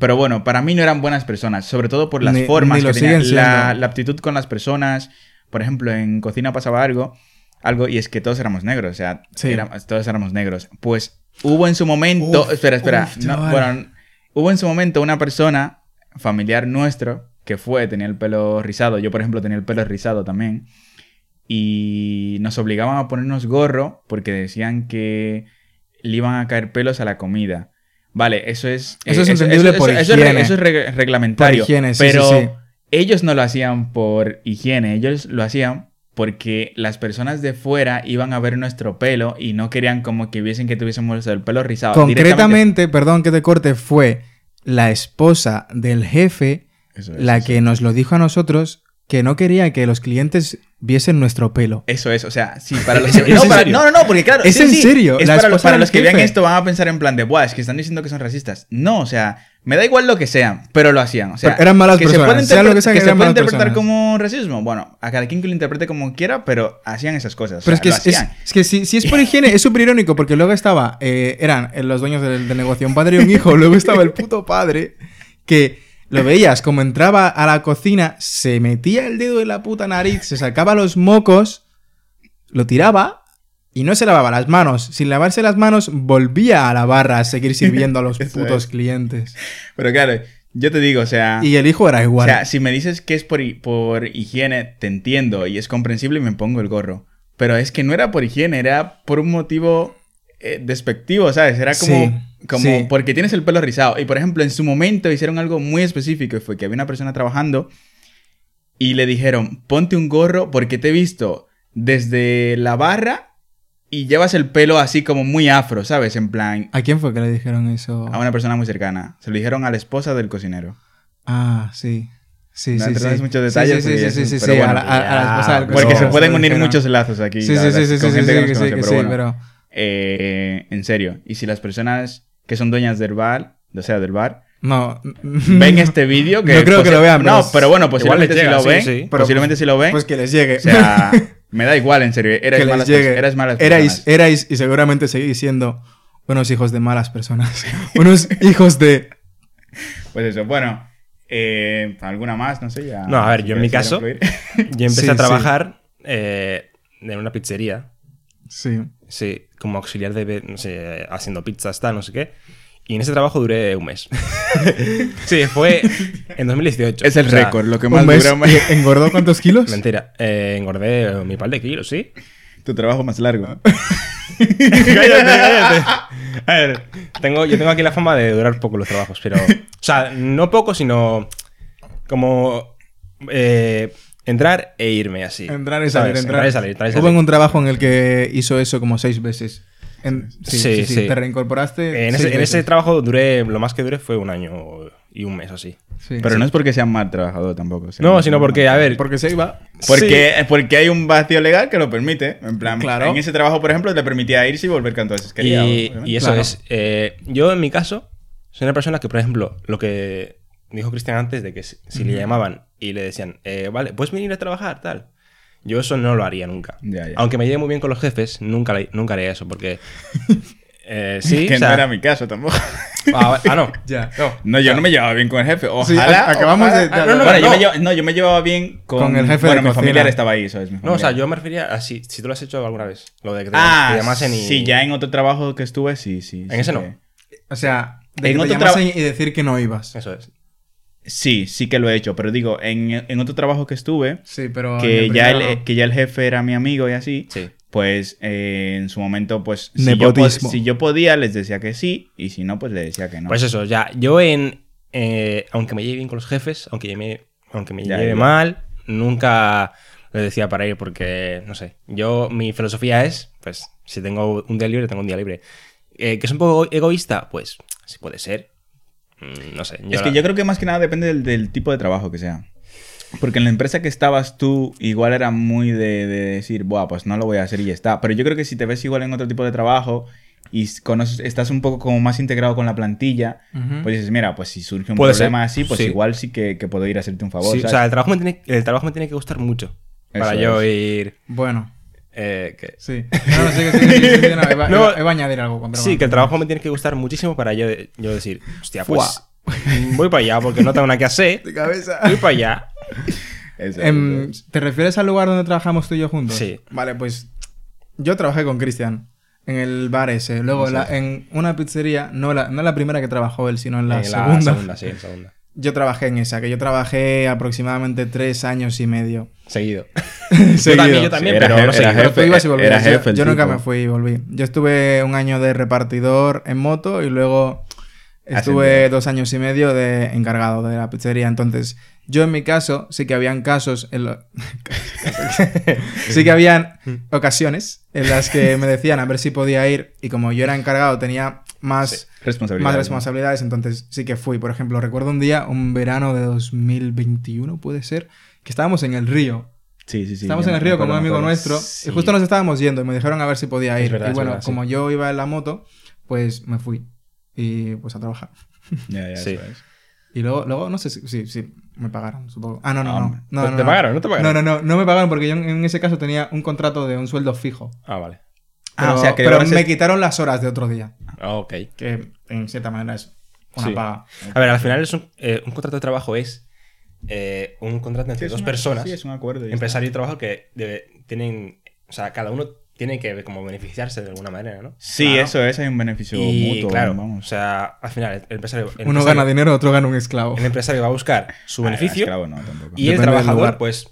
Pero bueno, para mí no eran buenas personas, sobre todo por las
Ni-
formas
ni
que tenían, la, la aptitud con las personas. Por ejemplo, en cocina pasaba algo, algo y es que todos éramos negros, o sea,
Sí.
era- todos éramos negros. Pues hubo en su momento,
Uf,
espera, espera,
uf,
no,
chaval.
bueno, hubo en su momento una persona familiar nuestro que fue, tenía el pelo rizado, yo por ejemplo tenía el pelo rizado también y nos obligaban a ponernos gorro porque decían que le iban a caer pelos a la comida. Vale, eso es...
Eso
eh,
es entendible por
eso
higiene.
eso es re- reglamentario.
Por higiene, sí,
pero
sí, sí.
ellos no lo hacían por higiene, ellos lo hacían porque las personas de fuera iban a ver nuestro pelo y no querían como que viesen que tuviésemos el pelo rizado.
Concretamente, perdón que te corte, fue la esposa del jefe
Eso es,
la
eso
que nos lo dijo a nosotros que no quería que los clientes viesen nuestro pelo.
Eso es, o sea, sí, para *laughs* los
¿Es
que... No, para- no, no, no, porque claro...
¿Es
sí,
en
sí,
serio?
Es
La
para, los- para que vean esto van a pensar en plan de, buah, es que están diciendo que son racistas. No, o sea, me da igual lo que sean, pero lo hacían. O sea,
Pero eran malas
que
personas,
Se puede,
que sea,
que
que
se puede interpretar
personas.
como racismo. Bueno, a cada quien que lo interprete como quiera, pero hacían esas cosas. o
Pero es que,
lo
es, es-
hacían.
es que si, si es por higiene es súper irónico porque luego estaba, eh, eran los dueños del, del negocio, un padre y un hijo, luego estaba el puto padre que lo veías como entraba a la cocina, se metía el dedo en la puta nariz, se sacaba los mocos, lo tiraba y no se lavaba las manos. Sin lavarse las manos, volvía a la barra a seguir *laughs* sirviendo a los putos
es.
clientes.
Pero claro, yo te digo, o sea...
Y el hijo era
O
igual.
sea, si me dices que es por, por higiene, te entiendo y es comprensible y me pongo el gorro. Pero es que no era por higiene, era por un motivo eh, despectivo, ¿sabes? Era como,
Sí,
como
sí.
porque tienes el pelo rizado. Y por ejemplo, en su momento hicieron algo muy específico fue que había una persona trabajando y le dijeron, ponte un gorro porque te he visto desde la barra y llevas el pelo así como muy afro, ¿sabes? En plan,
¿A quién fue que le dijeron eso?
a una persona muy cercana. Se lo dijeron a la esposa del cocinero.
Ah, sí. Sí,
No
sí, sí.
muchos detalles
Sí,
porque
sí, sí, sí, sí, a la, esposa del
Porque
cocinero
se pueden unir muchos lazos aquí.
Sí, sí, sí, sí, sí, sí, sí,
pero... Eh, en serio. Y si las personas que son dueñas del bar, o sea, del bar,
No.
ven *laughs* este vídeo, que
No creo que lo vean, pero
No, pero bueno, posiblemente
les
si
llega,
lo
sí,
ven,
sí.
Posiblemente si lo ven,
Pues que les llegue.
o sea, *laughs* me da igual, en serio. Erais
que les
malas, eras malas
erais,
personas.
erais y seguramente seguís siendo unos hijos de malas personas. *laughs* unos hijos de...
Pues eso, bueno. eh, ¿Alguna más? No sé, ya.
No, a ver,
si
yo en mi caso-. Yo empecé
Sí,
a
sí.
trabajar eh, en una pizzería.
Sí.
Sí, como auxiliar de, no sé, haciendo pizzas, tal, no sé qué. Y en ese trabajo duré un mes. *laughs* sí, fue en 2018.
es el
O sea,
récord, lo que más
Un mes,
dura un mes.
¿y ¿Engordó cuántos kilos?
Mentira, eh, engordé mi par de kilos, ¿sí?
Tu trabajo más largo. *laughs*
cállate, cállate. A ver, tengo, yo tengo aquí la fama de durar poco los trabajos, pero. O sea, no poco, sino. Como. eh, entrar e irme así.
Entrar y salir,
¿sabes?
entrar.
y salir, entrar y
Hubo
salir.
en un trabajo en el que hizo eso como seis veces. En- sí, sí,
Sí,
sí,
sí.
Te reincorporaste.
En ese, en ese
veces.
trabajo duré. Lo más que duré fue un año y un mes así.
Sí.
Pero no es porque sea mal trabajador tampoco. o sea,
No, sino porque, a ver.
Porque se iba.
Porque, porque hay un vacío legal que lo permite. En plan,
Claro.
en ese trabajo, por ejemplo, te permitía irse y volver cuanto veces quería.
Y, y eso
Claro.
es. eh, yo, en mi caso, soy una persona que, por ejemplo, lo que dijo Cristian antes de que si, si le llamaban y le decían, eh, vale, puedes venir a trabajar, tal. Yo eso no lo haría nunca.
Ya, ya.
Aunque me lleve muy bien con los jefes, nunca, nunca haría eso porque. *laughs* eh, sí,
que
o sea-
no era mi caso tampoco.
Ah, ah, no. *laughs*
Ya.
No.
No, yo no me llevaba bien con el jefe. Ojalá.
a- acabamos
ojalá-
de-
Ah, no, no, bueno, yo
no.
me llevo- no, yo me llevaba bien con,
Con el jefe
Bueno,
de
mi familiar estaba ahí, ¿sabes? Mi
No, o sea, yo me refería a si, si tú lo has hecho alguna vez. Lo de que te,
Ah,
te llamasen y.
sí, ya en otro trabajo que estuve, sí, sí.
En
sí
ese
que-
no.
O sea, de
En
que te
otro
llamasen y decir que no ibas.
Eso es.
Sí, sí que lo he hecho. Pero digo, en, en otro trabajo que estuve,
Sí, pero.
que
el
ya, el,
no.
que ya el jefe era mi amigo y así,
Sí.
pues eh, en su momento, pues si yo, si podía, les decía que sí, y si no, pues le decía que no.
Pues eso, ya. Yo en. eh, aunque me lleve bien con los jefes, aunque me, aunque me
Ya,
lleve
ya.
mal, nunca le decía para ir porque, no sé. Yo, mi filosofía es, pues, si tengo un día libre, tengo un día libre. Eh, ¿Que es un poco egoísta? Pues, sí puede ser. Mm, no sé.
es
la-
que yo creo que más que nada depende del, del tipo de trabajo que sea. Porque en la empresa que estabas tú, igual era muy de, de decir, Buah, pues no lo voy a hacer y ya está. Pero yo creo que si te ves igual en otro tipo de trabajo y conoces, estás un poco como más integrado con la plantilla, pues dices, mira, pues si surge un
Puede
problema
ser,
así, pues
sí.
igual sí que, que puedo ir a hacerte un favor.
Sí, o
¿sabes?
sea, el trabajo, me tiene, el trabajo me tiene que gustar mucho. Para
Eso
yo
es.
ir.
Bueno,
eh, que-
sí. No, no, sigue, sigue, sigue, no, iba, *laughs*
No.
añadir algo. con
Sí, que el trabajo me tiene que gustar muchísimo para yo, yo decir, hostia, pues voy para allá porque no tengo nada que hacer. *laughs*
De cabeza.
Voy para allá. *laughs*
Em. ¿Te refieres al lugar donde trabajamos tú y yo juntos?
Sí.
Vale, pues yo trabajé con Cristian en el bar ese. Luego la- en una pizzería, no la, no la primera que trabajó él, sino en la,
En
segunda.
segunda, sí, en segunda.
Yo trabajé en esa, que yo trabajé aproximadamente tres años y medio.
Seguido. *laughs*
Seguido.
también, yo también,
Era
pero
jefe-
no
tú ibas y volvías. Yo-
jefe el
yo nunca me fui y volví. Yo estuve un año de repartidor en moto y luego estuve
Ascendido.
dos años y medio de encargado de la pizzería. Entonces, yo en mi caso, sí que habían casos en lo- *laughs* sí que habían ocasiones en las que me decían a ver si podía ir y como yo era encargado tenía más
Responsabilidad.
más responsabilidades, entonces sí que fui. Por ejemplo, recuerdo un día, un verano de 2021, puede ser, que estábamos en el río.
Sí, sí, sí.
estábamos en el río con un amigo nuestro
Sí.
y justo nos estábamos yendo y me dijeron a ver si podía ir.
verdad,
y bueno,
verdad, sí.
como yo iba en la moto, pues me fui. Y pues a trabajar.
Ya, ya, *laughs*
Sí.
eso es.
Y luego, luego no sé si sí, sí, me pagaron, supongo. Ah, no, no,
Ah,
no.
hombre.
no,
¿Te-
no,
te
no.
pagaron? ¿No te pagaron?
No, no, no, no me pagaron porque yo en ese caso tenía un contrato de un sueldo fijo.
Ah, vale.
Ah,
Pero,
o sea, que
pero me quitaron las horas de otro día.
Ah, ok.
Que en cierta manera es una
Sí.
paga.
A ver, al final es un, eh, un contrato de trabajo es eh, un contrato entre dos
una-
personas,
Sí, es un acuerdo. y
empresario y trabajo, que debe- tienen. O sea, cada uno tiene que como beneficiarse de alguna manera, ¿no?
Sí,
Claro.
eso es, hay un beneficio
Y
mutuo.
claro,
vamos.
o sea, al final el empresario, el
Uno
empresario-
gana dinero, otro gana un esclavo.
el empresario va a buscar su
Ah,
beneficio
esclavo no, tampoco.
y el
Depende
trabajador, pues,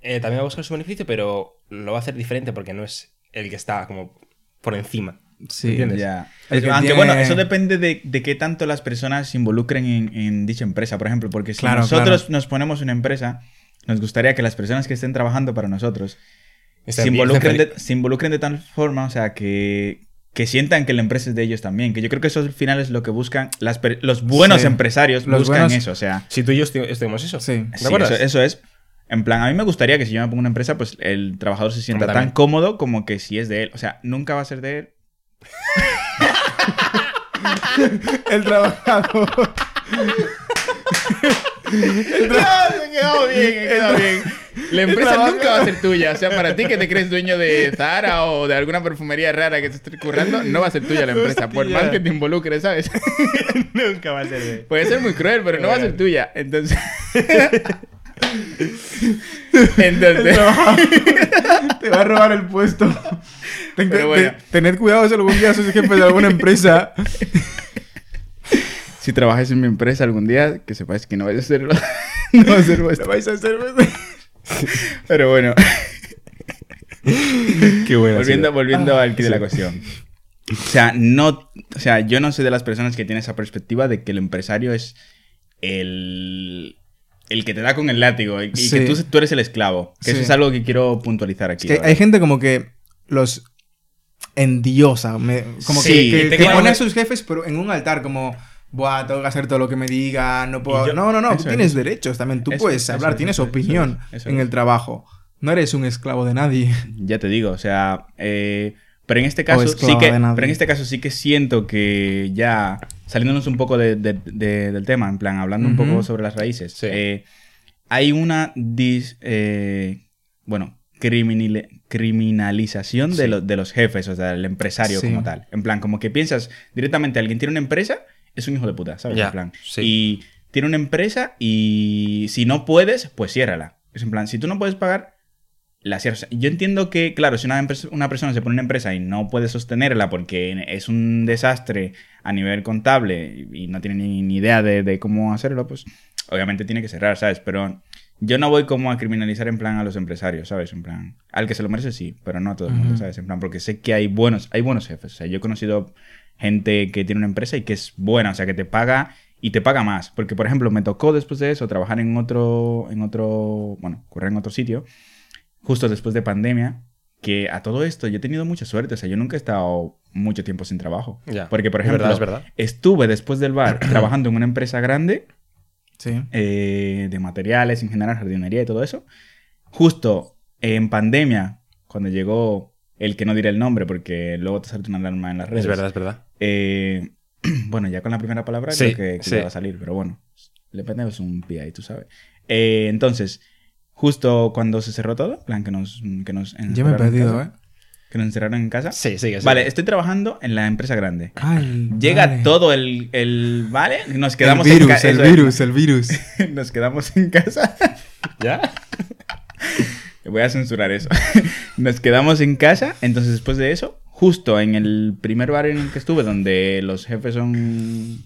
eh, también va a buscar su beneficio, pero lo va a hacer diferente porque no es el que está como por encima.
Sí.
¿Entiendes?
Ya.
Que
Aunque
tiene-
bueno, eso depende de, de qué tanto las personas se involucren en, en dicha empresa, por ejemplo, porque si
Claro,
nosotros
claro.
nos ponemos una empresa, nos gustaría que las personas que estén trabajando para nosotros se involucren, de, se involucren de tal forma, o sea, que, que sientan que la empresa es de ellos también. Que yo creo que eso al final es lo que buscan las los buenos
Sí.
empresarios
Los
buscan
buenos-
eso, o sea.
Si tú y yo estu- estuvimos eso.
Sí.
¿Te
Sí,
acuerdas?
eso, eso es. En plan, a mí me gustaría que si yo me pongo una empresa, pues el trabajador se sienta tan cómodo como que si es de él. O sea, nunca va a ser de él. *laughs*
El trabajador.
he quedado bien, he quedado bien. La empresa
trabajo-
nunca va a ser tuya. O sea, para ti que te crees dueño de Zara o de alguna perfumería rara que te esté currando, no va a ser tuya la empresa. Por más que te involucres, ¿sabes? *laughs*
Nunca va a ser de...
Puede ser muy cruel, pero no va a ser tuya. Entonces. *laughs* *laughs* Entonces.
Te va a robar el puesto. Ten-
Pero bueno.
te- tened cuidado si algún día sois jefe de alguna empresa. *laughs*
Si trabajas en mi empresa algún día, que sepáis que no vais a hacerlo. *laughs* no va a ser vuestro.
vais a hacer.
Pero bueno.
Qué bueno.
volviendo volviendo al quid de la cuestión. O sea, no, o sea, yo no soy de las personas que tienen esa perspectiva de que el empresario es el, el que te da con el látigo y,
Sí.
que tú, tú eres el esclavo. Que eso es algo que quiero puntualizar aquí.
Es hay gente como que los endiosa. me- como
Sí,
que, que- que pone a sus jefes pero en un altar como... Buah, tengo que hacer todo lo que me digan, no puedo...
Yo-
no, no, no, tú tienes
es.
derechos también, tú
Eso
puedes
es,
hablar,
eso
tienes
eso
opinión en el trabajo. No eres un esclavo de nadie. *laughs*
Ya te digo, o sea, eh, pero en este caso sí que, pero en este caso sí que siento que ya saliéndonos un poco de- de- de- del tema, en plan hablando un poco sobre las raíces,
Sí.
eh, hay una dis, eh, bueno criminal- criminalización de, lo- de los jefes, o sea, del empresario
Sí.
como tal. En plan, como que piensas directamente alguien tiene una empresa, es un hijo de puta, ¿sabes? En plan, y tiene una empresa y si no puedes, pues ciérrala. Es en plan, si tú no puedes pagar, la cierras. Yo entiendo que, claro, si una, una persona se pone una empresa y no puede sostenerla porque es un desastre a nivel contable y no tiene ni, ni idea de, de cómo hacerlo, pues obviamente tiene que cerrar, ¿sabes? Pero yo no voy como a criminalizar en plan a los empresarios, ¿sabes? En plan, al que se lo merece sí, pero no a todo el mundo. ¿sabes? En plan, porque sé que hay buenos, hay buenos jefes. O sea, yo he conocido gente que tiene una empresa y que es buena, o sea, que te paga y te paga más. Porque, por ejemplo, me tocó después de eso trabajar en otro, en otro, bueno, correr en otro sitio, justo después de pandemia, que a todo esto yo he tenido mucha suerte. O sea, yo nunca he estado mucho tiempo sin trabajo.
Ya.
Porque, por
Es
ejemplo,
verdad, es verdad.
estuve después del bar *clears throat* trabajando en una empresa grande
Sí.
eh, de materiales, en general, jardinería y todo eso. Justo en pandemia, cuando llegó el que no diré el nombre porque luego te salta una alarma en las redes.
Es verdad, es verdad.
Eh, *clears throat* bueno, ya con la primera palabra
Sí,
creo que, que
sí.
va a salir, pero bueno, le ponemos un pie ahí, tú sabes. Eh, entonces, justo cuando se cerró todo, en plan que nos, que nos
Yo me he
en
perdido, ¿eh?
Que nos encerraron en casa.
Sí, sigue, sigue.
Vale, estoy trabajando en la empresa grande.
Ay,
Llega
vale.
todo el, el- ¿Vale? Nos
El
quedamos en
virus,
casa.
el virus, el virus. *laughs*
Nos quedamos en casa. *laughs*
¿Ya? *laughs*
Voy a censurar eso. Nos quedamos en casa. Entonces, después de eso, justo en el primer bar en el que estuve, donde los jefes son.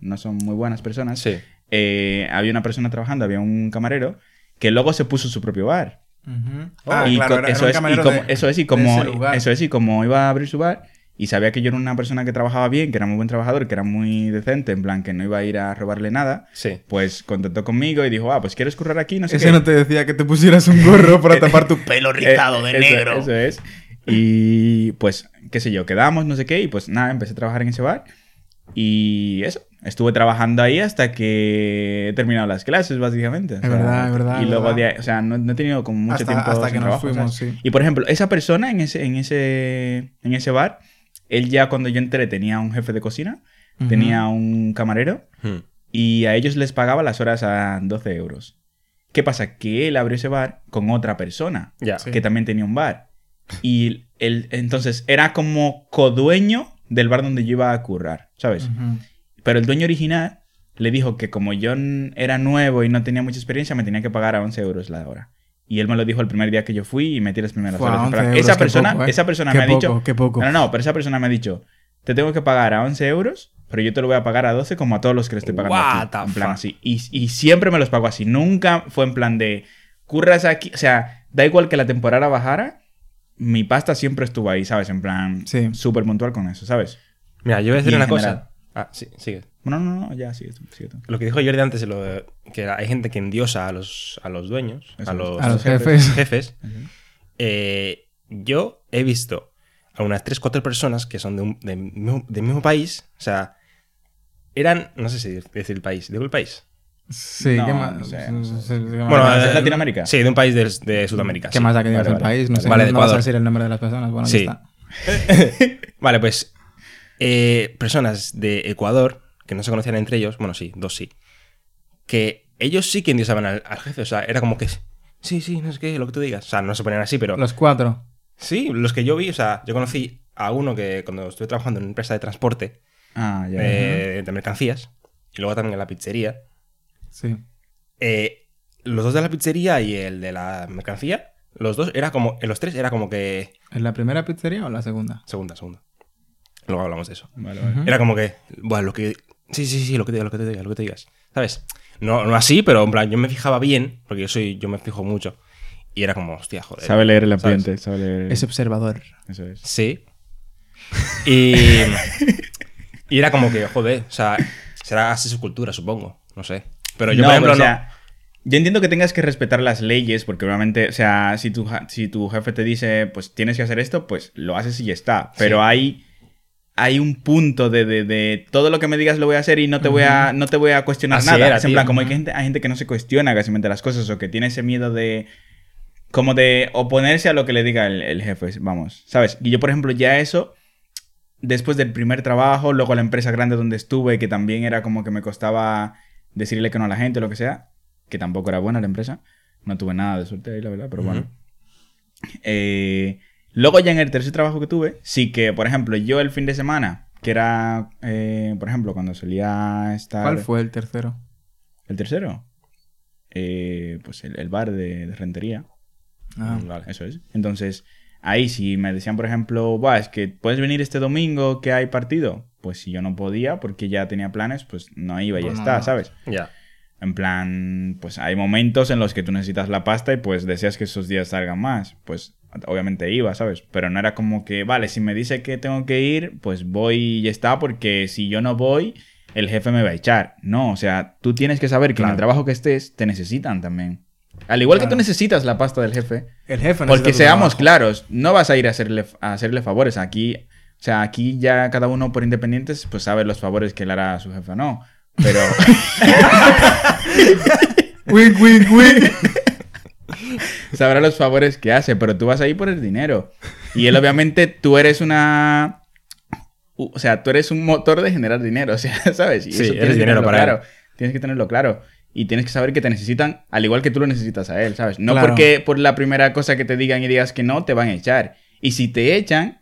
no son muy buenas personas,
Sí.
eh, había una persona trabajando, había un camarero, que luego se puso su propio bar.
Ujú.
y
claro, era-
eso, es, y como,
de-
eso es, y como,
ese lugar.
eso es, y como iba a abrir su bar, y sabía que yo era una persona que trabajaba bien, que era muy buen trabajador, que era muy decente, en plan que no iba a ir a robarle nada,
Sí.
pues contactó conmigo y dijo, ah, pues quieres currar aquí, no sé
Ese
qué.
no te decía que te pusieras un gorro para *laughs* tapar tu pelo rizado de
Eh, eso-
negro.
Eso es. Y pues, qué sé yo, quedamos, no sé qué, y pues nada, empecé a trabajar en ese bar. Y eso, estuve trabajando ahí hasta que he terminado las clases, básicamente. O
Es verdad, es verdad,
Y
es
luego,
verdad.
de o sea, no, no he tenido como mucho
Hasta-
tiempo
hasta
sin
que nos
trabajo,
fuimos,
¿sabes?
sí.
Y por ejemplo, esa persona en ese, en ese, en ese bar, él ya cuando yo entré tenía un jefe de cocina,
Ujú.
tenía un camarero,
Hmm.
y a ellos les pagaba las horas a 12 euros. ¿Qué pasa? Que él abrió ese bar con otra persona.
Sí.
que también tenía un bar. Y él, entonces era como codueño del bar donde yo iba a currar, ¿sabes?
Ujú.
Pero el dueño original le dijo que como yo era nuevo y no tenía mucha experiencia, me tenía que pagar a 11 euros la hora. Y él me lo dijo el primer día que yo fui y metí las primeras
Fua,
horas. En
11
plan,
euros,
esa persona,
poco, ¿eh?
esa persona
Qué
me ha dicho.
qué poco.
No, no, no, pero esa persona me ha dicho, te tengo que pagar a 11 euros, pero yo te lo voy a pagar a 12 como a todos los que le estoy pagando.
What
aquí. en plan
fuck?
así. Y, y siempre me los pago así. Nunca fue en plan de curras aquí. O sea, da igual que la temporada bajara, mi pasta siempre estuvo ahí, ¿sabes? En plan,
Sí.
súper puntual con eso, ¿sabes?
Mira, yo voy a decir una
general.
cosa. Ah, sí, sigue.
No, no, no, ya, sigue tú, sigue tú.
Lo que dijo Jordi antes, lo de- que hay gente que endiosa a los, a los dueños,
Eso
a
es.
los,
A los jefes.
jefes. *laughs* Eh, yo he visto a unas 3-4 personas que son de un- de mismo- del mismo país. O sea, eran. No sé si decir el país. ¿Digo el país?
Sí,
No,
¿qué más?
no sé, no sé.
Sí, ¿qué más?
Bueno,
¿de
eh,
Latinoamérica?
Sí, de un país de, de Sudamérica.
¿Qué
sí.
más da que digas
Vale,
el
vale.
país? No sé,
Vale, de
no vas a decir el nombre de las personas. Bueno,
Sí.
ya está. *laughs*
Vale, pues eh, personas de Ecuador que no se conocían entre ellos, bueno, sí, dos sí, que ellos sí que endiosaban al, al jefe, o sea, era como que sí, sí, no sé qué, lo que tú digas, o sea, no se ponían así, pero
Los cuatro.
sí, los que yo vi, o sea, yo conocí a uno que cuando estuve trabajando en una empresa de transporte
Ah, ya.
eh, de mercancías y luego también en la pizzería,
Sí.
eh, los dos de la pizzería y el de la mercancía, los dos era como, en los tres era como que
¿En la primera pizzería o en la segunda?
segunda, segunda. Luego hablamos de eso.
Vale, vale.
Era como que, bueno, lo que. Sí, sí, sí, lo que te digas, lo que te digas, lo que te digas. ¿Sabes? No, no así, pero en plan, yo me fijaba bien, porque yo soy, yo me fijo mucho. Y era como, hostia, joder.
Sabe leer el
¿sabes?
ambiente, sabe leer.
Es observador.
Eso es.
Sí. Y. y era como que, joder, o sea, será así su cultura, supongo. No sé. Pero yo,
No,
por ejemplo,
pero, o
no.
sea, yo entiendo que tengas que respetar las leyes, porque obviamente, o sea, si tu, si tu jefe te dice, pues tienes que hacer esto, pues lo haces y ya está. Pero
Sí.
hay, hay un punto de, de- de todo lo que me digas lo voy a hacer y no te voy a, no te voy a cuestionar
Así
nada.
era,
es en
tío.
plan, como hay gente, hay gente que no se cuestiona casi las cosas o que tiene ese miedo de. Como de oponerse a lo que le diga el, el jefe, vamos, ¿sabes? Y yo, por ejemplo, ya eso, después del primer trabajo, luego la empresa grande donde estuve, que también era como que me costaba decirle que no a la gente o lo que sea, que tampoco era buena la empresa. No tuve nada de suerte ahí, la verdad, pero bueno. Eh, luego ya en el tercer trabajo que tuve, sí que, por ejemplo, yo el fin de semana, que era, eh, por ejemplo, cuando solía estar...
¿Cuál fue el tercero?
¿El tercero? Eh, pues el, el bar de, de rentería.
Ah,
Vale.
Eso es. Entonces, ahí si me decían, por ejemplo, es que puedes venir este domingo que hay partido. Pues si yo no podía porque ya tenía planes, pues no iba y ya
no,
está,
no.
¿sabes?
Ya.
En plan, pues hay momentos en los que tú necesitas la pasta y pues deseas que esos días salgan más. Pues obviamente iba, ¿sabes? Pero no era como que, vale, si me dice que tengo que ir, pues voy y ya está, porque si yo no voy, el jefe me va a echar. No, o sea, tú tienes que saber que en el trabajo que estés, te necesitan también. Al igual que tú necesitas la pasta del jefe,
El jefe necesita
porque seamos
trabajo.
claros, no vas a ir a hacerle, a hacerle favores. Aquí, o sea, aquí ya cada uno por independientes, pues sabe los favores que le hará a su jefe o no. Pero, *laughs*
Wink, wink, wink. *laughs*
sabrá los favores que hace, pero tú vas ahí por el dinero. Y él, obviamente, tú eres una. O sea, tú eres un motor de generar dinero, *laughs* o sea, ¿sabes? Y
Sí,
eso
eres
tienes que
dinero
tenerlo
para él.
claro. Tienes que tenerlo claro. Y tienes que saber que te necesitan al igual que tú lo necesitas a él, ¿sabes? No
Claro.
porque por la primera cosa que te digan y digas que no, te van a echar. Y si te echan,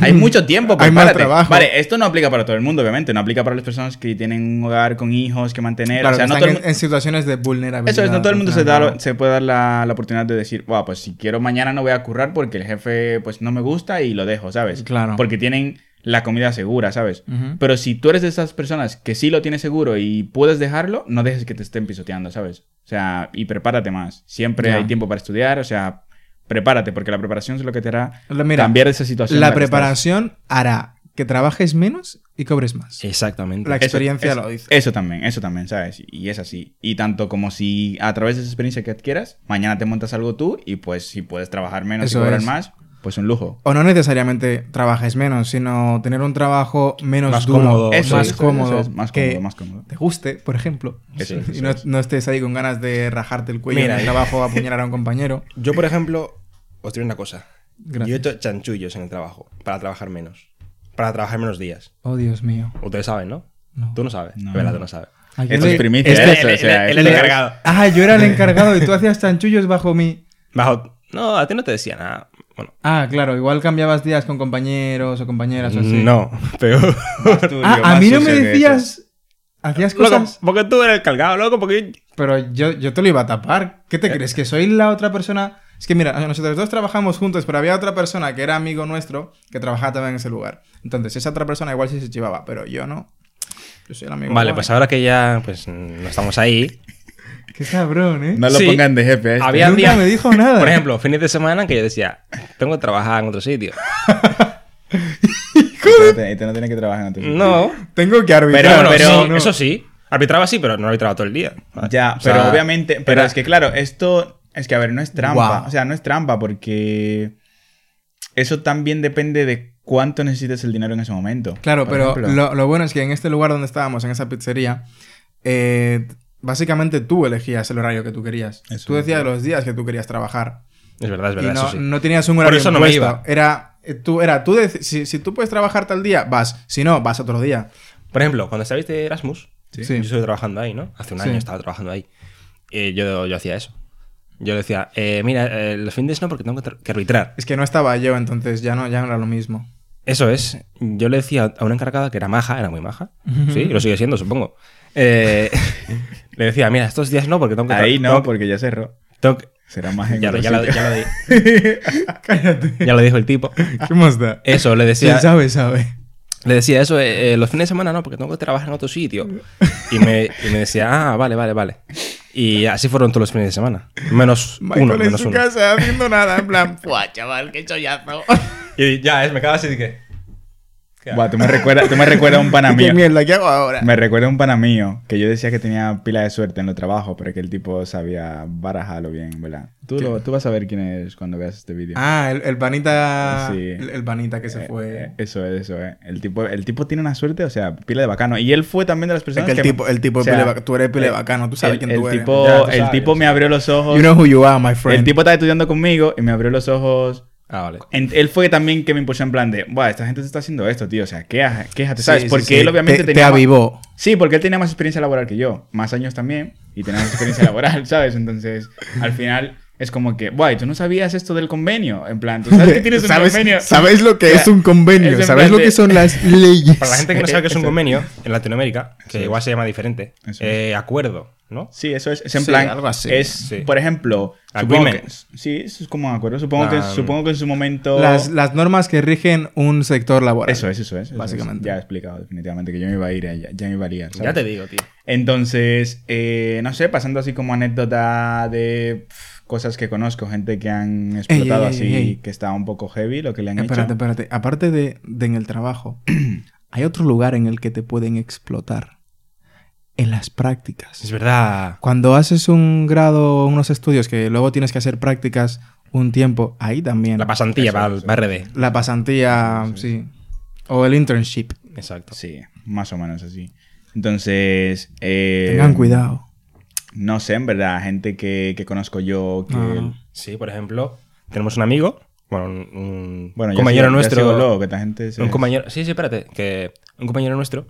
hay *laughs* mucho tiempo.
Hay más trabajo.
Vale, esto no aplica para todo el mundo, obviamente. No aplica para las personas que tienen un hogar con hijos que mantener.
Claro,
o sea,
que
no
están
todo el
en, situaciones de vulnerabilidad.
eso es, no todo el mundo se, da, se puede dar la, la oportunidad de decir, "Buah, pues si quiero mañana no voy a currar porque el jefe pues no me gusta y lo dejo, ¿sabes?
Claro.
Porque tienen la comida segura, ¿sabes?
Ujú.
Pero si tú eres de esas personas que sí lo tienes seguro y puedes dejarlo, no dejes que te estén pisoteando, ¿sabes? O sea, y prepárate más. Siempre
Ya.
hay tiempo para estudiar, o sea, prepárate porque la preparación es lo que te hará
Mira,
cambiar esa situación.
La preparación hará que trabajes menos y cobres más.
Exactamente.
La
Eso-
experiencia
eso-
lo dice.
Eso también, eso también, ¿sabes? Y es así. Y tanto como si a través de esa experiencia que adquieras, mañana te montas algo tú y pues si puedes trabajar menos
Eso
y cobrar
es.
más, pues un lujo.
O no necesariamente trabajes menos, sino tener un trabajo menos
Más
duro,
cómodo,
Eso
más
eso
cómodo,
es, más
que
cómodo, más cómodo.
te guste, por ejemplo.
Eso es,
y no, no estés ahí con ganas de rajarte el cuello
Mira,
en el trabajo o apuñalar a un compañero. *laughs*
Yo, por ejemplo, os diré una cosa.
Gracias.
Yo he hecho chanchullos en el trabajo para trabajar menos. Para trabajar menos días.
Oh, Dios mío.
Ustedes saben, ¿no?
No.
Tú no sabes.
No.
De verdad, tú no sabes.
Esto es primicia,
Este-
eso,
él-
o sea,
él- él
esto
es el
es-
encargado.
Ah, yo era el encargado y tú hacías chanchullos bajo mí.
Bajo. No, a ti no te decía nada. Bueno,
Ah, claro, igual cambiabas días con compañeros o compañeras o así.
no, peor. *laughs*
Ah, a mí no me decías. Hacías
Loco,
cosas.
porque tú eres el cargado, loco, porque
Pero yo, yo te lo iba a tapar. ¿Qué te crees? ¿Que soy la otra persona? Es que mira, nosotros dos trabajamos juntos, pero había otra persona que era amigo nuestro que trabajaba también en ese lugar. Entonces, esa otra persona igual sí se chivaba, pero yo no. Yo soy el amigo.
Vale,
guay.
pues ahora que ya pues no estamos ahí.
Qué cabrón, ¿eh?
No lo
Sí.
pongan de jefe. este.
Había
Nunca
días-
me dijo *laughs* nada.
Por ejemplo, fines de semana que yo decía, tengo que trabajar en otro sitio. *laughs*
Este- este no tiene que trabajar en otro sitio.
No.
Tengo que arbitrar.
Pero-
Bueno,
pero-
sí,
no.
eso sí. Arbitraba sí, pero no arbitraba todo el día.
Ya,
O sea,
pero obviamente, pero
era-
es que claro, esto es que a ver, no es trampa, o sea, no es trampa porque eso también depende de cuánto necesites el dinero en ese momento.
Claro, pero lo, lo bueno es que en este lugar donde estábamos, en esa pizzería, eh, básicamente tú elegías el horario que tú querías.
Eso
tú decías los días que tú querías trabajar.
Es verdad, es
Y
verdad,
no,
eso sí.
no tenías un
Por
horario
eso no me iba.
Era eh, tú, era, tú si, si tú puedes trabajar tal día, vas. Si no, vas otro día.
Por ejemplo, cuando estabais de Erasmus,
Sí.
yo estuve trabajando ahí, ¿no? Hace un
Sí.
año estaba trabajando ahí. Eh, yo, yo hacía eso. Yo decía, eh, mira, eh, los fines no porque tengo que, que arbitrar.
Es que no estaba yo, entonces ya no, ya no era lo mismo.
Eso es. Yo le decía a una encargada que era maja, era muy maja. Sí, y lo sigue siendo, supongo. Eh, *laughs* le decía, mira, estos días no porque tengo que...
Ahí no, porque ya cerró. Será más en
Ya, ya, lo, ya lo di- *laughs*
Cállate.
ya lo dijo el tipo.
¿Qué más da?
Eso, le decía...
él sabe, sabe.
Le decía eso, eh, eh, los fines de semana no, porque tengo que trabajar en otro sitio. Y me, y me decía, ah, vale, vale, vale. Y así fueron todos los fines de semana. Menos
Michael
uno,
en
menos
su
uno.
casa haciendo nada, en plan, ¡buah, chaval, qué chollazo!
Y ya, es, me quedaba así de ¿qué?
Buah, tú me recuerdas, tú me recuerdas a un pana *laughs*
¿Qué
mío.
mierda, qué hago ahora?
Me recuerda a un pana mío que yo decía que tenía pila de suerte en los trabajos, pero que el tipo sabía barajarlo bien, ¿verdad? Tú, lo- tú vas a ver quién es cuando veas este vídeo.
Ah, el, el panita.
Sí.
El, el panita que se
Eh,
fue.
eh, Eso es, eso es. El tipo, el tipo tiene una suerte, o sea, pila de bacano. Y él fue también de las
Es
personas
que el
que...
tipo, el tipo
o
es
sea,
pile bac- tú eres pile
eh,
bacano, tú sabes
el,
quién
el
tú eres.
tipo,
Ya, tú
el
sabes,
tipo
ya
me abrió los ojos.
You know who you are, my friend.
el tipo estaba estudiando conmigo y me abrió los ojos.
Ah, vale.
En- él fue también que me impulsó en plan de, Buah, esta gente te está haciendo esto, tío. O sea, quéjate,
Sí,
¿sabes?
sí,
Porque
sí.
él obviamente
te, te
tenía... más-
avivó.
Sí, porque él tenía más experiencia laboral que yo. Más años también. Y tenía más experiencia *laughs* laboral, ¿sabes? Entonces, al final, es como que, guay, tú no sabías esto del convenio. En plan, tú sabes que tienes un
¿Sabes,
convenio.
¿Sabes lo que
O sea,
es un convenio?
es en
¿Sabes lo
de-
que son las leyes? *laughs*
Para la gente que no sabe que es un convenio, en Latinoamérica, que igual se llama diferente,
Eso
eh, acuerdo, ¿no?
Sí, eso es. Es en
Sí,
plan.
algo así.
Es,
Sí.
por ejemplo. Supongo
Agreement.
que, sí, eso es como un acuerdo. Supongo, que,
La-
supongo que en su momento.
Las, las normas que rigen un sector laboral.
Eso es, eso es. eso es.
Básicamente.
Ya he explicado definitivamente que yo me iba a ir, ya, ya me iba a liar. ¿sabes?
Ya te digo, tío.
Entonces, eh, no sé, pasando así como anécdota de cosas que conozco, gente que han explotado
ey, ey,
así,
ey.
que está un poco heavy lo que le han
Espérate,
hecho.
espérate. Aparte de, de en el trabajo, *clears throat* hay otro lugar en el que te pueden explotar. En las prácticas.
Es verdad.
Cuando haces un grado, unos estudios que luego tienes que hacer prácticas un tiempo, ahí también.
La pasantía
Eso,
para el
eso.
para RD.
La pasantía, sí. O el internship.
Exacto.
Sí, más o menos así. Entonces, eh,
Tengan cuidado.
No sé, en verdad, gente que, que conozco yo, que...
Sí, por ejemplo, tenemos un amigo, bueno, un, un
Bueno, ya
compañero
sigo-
nuestro.
que esta gente se-
Un compañero. Sí, sí, espérate. Que un compañero nuestro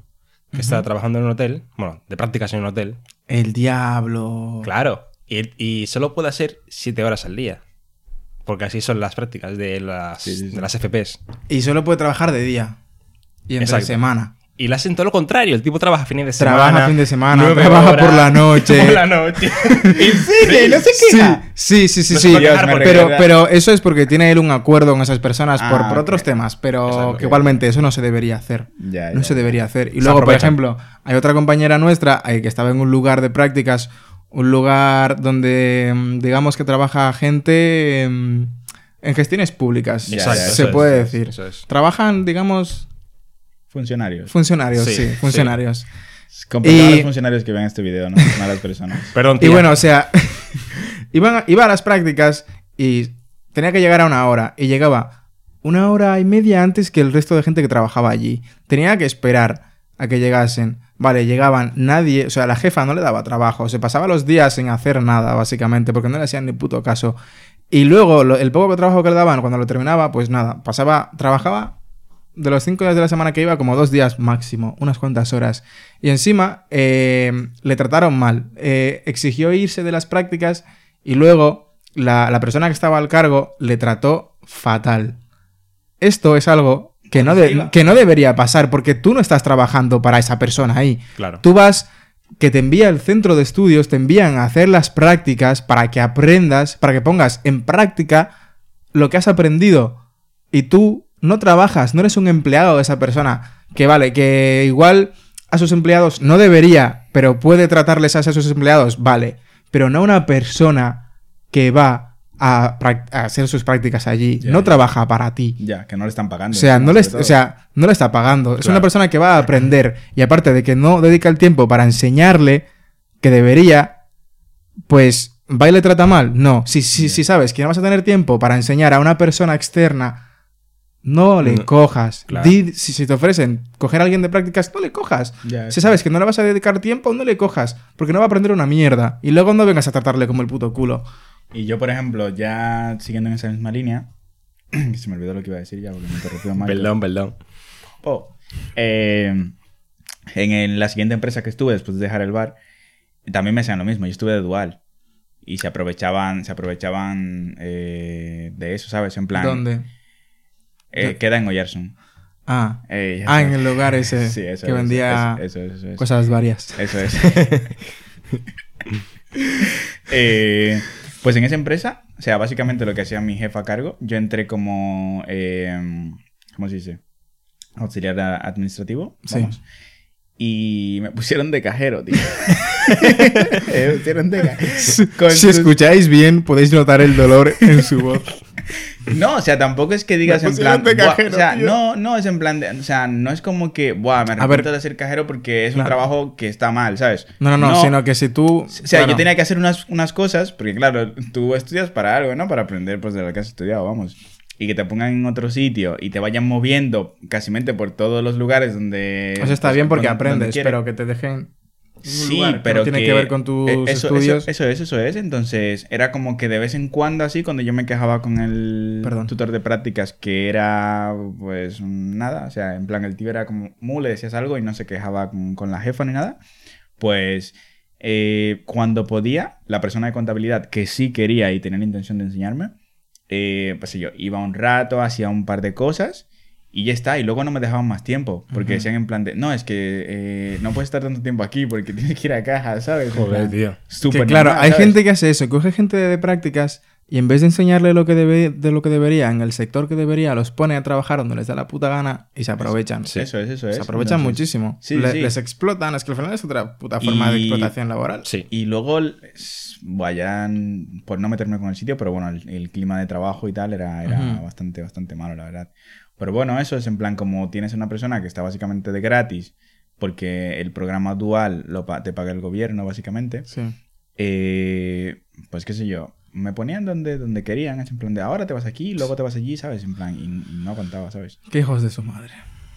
que está trabajando en un hotel, bueno, de prácticas en un hotel.
El diablo.
Claro. Y, y solo puede hacer 7 horas al día. Porque así son las prácticas de las,
Sí, sí, sí.
de las FPs.
Y solo puede trabajar de día. Y entre
Exacto.
semana.
Y le hacen todo lo contrario. El tipo trabaja fines de semana.
Trabaja fin de semana, trabaja
horas,
por la *laughs* noche.
Por la noche. *laughs*
Sí, no se queja.
sí, sí, sí.
No
sí.
Dios,
Pero, pero eso es porque tiene él un acuerdo con esas personas por,
Ah,
por otros temas, pero
Exacto.
que igualmente eso no se debería hacer.
Ya,
no
ya,
se debería hacer. Y luego, por ejemplo, hay otra compañera nuestra eh, que estaba en un lugar de prácticas, un lugar donde mm, digamos que trabaja gente mm, en gestiones públicas,
Ya,
se puede
es,
decir.
eso es.
Trabajan, digamos,
Funcionarios.
funcionarios,
Sí,
sí,
sí.
funcionarios.
Comprendo a
Y-
los funcionarios que ven este video, no malas *laughs* personas.
Perdón,
Y bueno, o sea, *laughs* iban a- iba a las prácticas y tenía que llegar a una hora y llegaba una hora y media antes que el resto de gente que trabajaba allí. Tenía que esperar a que llegasen. Vale, llegaban nadie, o sea, la jefa no le daba trabajo, se pasaba los días sin hacer nada, básicamente, porque no le hacían ni puto caso. Y luego, lo- el poco trabajo que le daban, cuando lo terminaba, pues nada, pasaba, trabajaba de los cinco días de la semana que iba, como dos días máximo, unas cuantas horas. Y encima eh, le trataron mal. Eh, exigió irse de las prácticas y luego la, la persona que estaba al cargo le trató fatal. Esto es algo que no, de- que no debería pasar porque tú no estás trabajando para esa persona ahí.
Claro.
Tú vas que te envía el centro de estudios, te envían a hacer las prácticas para que aprendas, para que pongas en práctica lo que has aprendido. Y tú no trabajas, no eres un empleado de esa persona. Que vale, que igual a sus empleados no debería, pero puede tratarles así a sus empleados, vale. Pero no una persona que va a, hacer sus prácticas allí, no trabaja para ti.
Ya, que no le están pagando.
O sea, no le,
sobre
o
todo.
sea, no le está pagando. Es una persona que va a aprender. Y aparte de que no dedica el tiempo para enseñarle que debería, pues va y le trata mal. No. Si, si, si sabes que no vas a tener tiempo para enseñar a una persona externa, no le
No.
cojas.
Claro.
Di- si, si te ofrecen coger a alguien de prácticas, no le cojas.
Ya,
Si sabes que no le vas a dedicar tiempo, no le cojas. Porque no va a aprender una mierda. Y luego no vengas a tratarle como el puto culo.
Y yo, por ejemplo, ya siguiendo en esa misma línea, *clears throat* que se me olvidó lo que iba a decir ya porque me interrumpió Marco.
Perdón, perdón.
Oh. Eh, en el- la siguiente empresa que estuve después de dejar el bar, también me hacían lo mismo. Yo estuve de dual. Y se aprovechaban, se aprovechaban eh, de eso, ¿sabes? En plan.
¿Dónde?
Eh, queda en Oyarson.
Ah.
Eh,
Ah, en el lugar *laughs* ese
Sí, eso
que vendía
Eso,
cosas varias.
Eso es. *laughs* Eh, pues en esa empresa, o sea, básicamente lo que hacía mi jefa a cargo, yo entré como, eh, ¿cómo se dice? Auxiliar administrativo.
Sí.
Vamos. Y me pusieron de cajero, tío. *laughs* me pusieron de cajero. Con
Si
sus-
escucháis bien, podéis notar el dolor en su voz. *laughs*
No, o sea, tampoco es que digas en plan.
de
o sea,
tío.
no, no es en plan de. O sea, no es como que, Buah, me arrepiento de ser cajero porque es un
Claro.
trabajo que está mal, ¿sabes?
No, no, no, sino que si tú.
O sea,
claro,
yo tenía que hacer unas, unas cosas, porque claro, tú estudias para algo, ¿no? Para aprender pues de lo que has estudiado, vamos. Y que te pongan en otro sitio y te vayan moviendo casi por todos los lugares donde...
Eso está
pues,
bien porque aprendes, pero que te dejen.
Sí,
lugar que
pero
no tiene que, ver con tus
eh, eso,
estudios.
Eso, eso es, eso es. Entonces, era como que de vez en cuando así, cuando yo me quejaba con el
Perdón.
tutor de prácticas, que era, pues, nada. O sea, en plan, el tío era como, mu, le decías algo y no se quejaba con, con la jefa ni nada. Pues, eh, cuando podía, la persona de contabilidad que sí quería y tenía la intención de enseñarme, eh, pues yo iba un rato, hacía un par de cosas y ya está. Y luego no me dejaban más tiempo. Porque decían en plan de, no, es que eh, no puedes estar tanto tiempo aquí porque *laughs* tienes que ir a caja, ¿sabes?
Joder,
plan,
tío.
súper
que claro,
normal,
hay
¿sabes?
gente que hace eso, coge gente de prácticas y en vez de enseñarle lo que debe, de lo que debería en el sector que debería, los pone a trabajar donde les da la puta gana y se aprovechan.
Eso es, eso es.
Se aprovechan
Entonces,
muchísimo.
Sí,
Le-
sí.
Les explotan, es que al final es otra puta forma de
Y-
explotación laboral.
Sí.
Y luego, vayan, por no meterme con el sitio, pero bueno, el, el clima de trabajo y tal era, era
Ujú.
bastante, bastante malo, la verdad. Pero bueno, eso es en plan como tienes una persona que está básicamente de gratis, porque el programa dual lo pa- te paga el gobierno, básicamente.
Sí.
eh, pues qué sé yo, me ponían donde, donde querían, es en plan de ahora te vas aquí, luego te vas allí, ¿sabes? En plan, y, y no aguantaba, ¿sabes?
Qué hijos de su madre.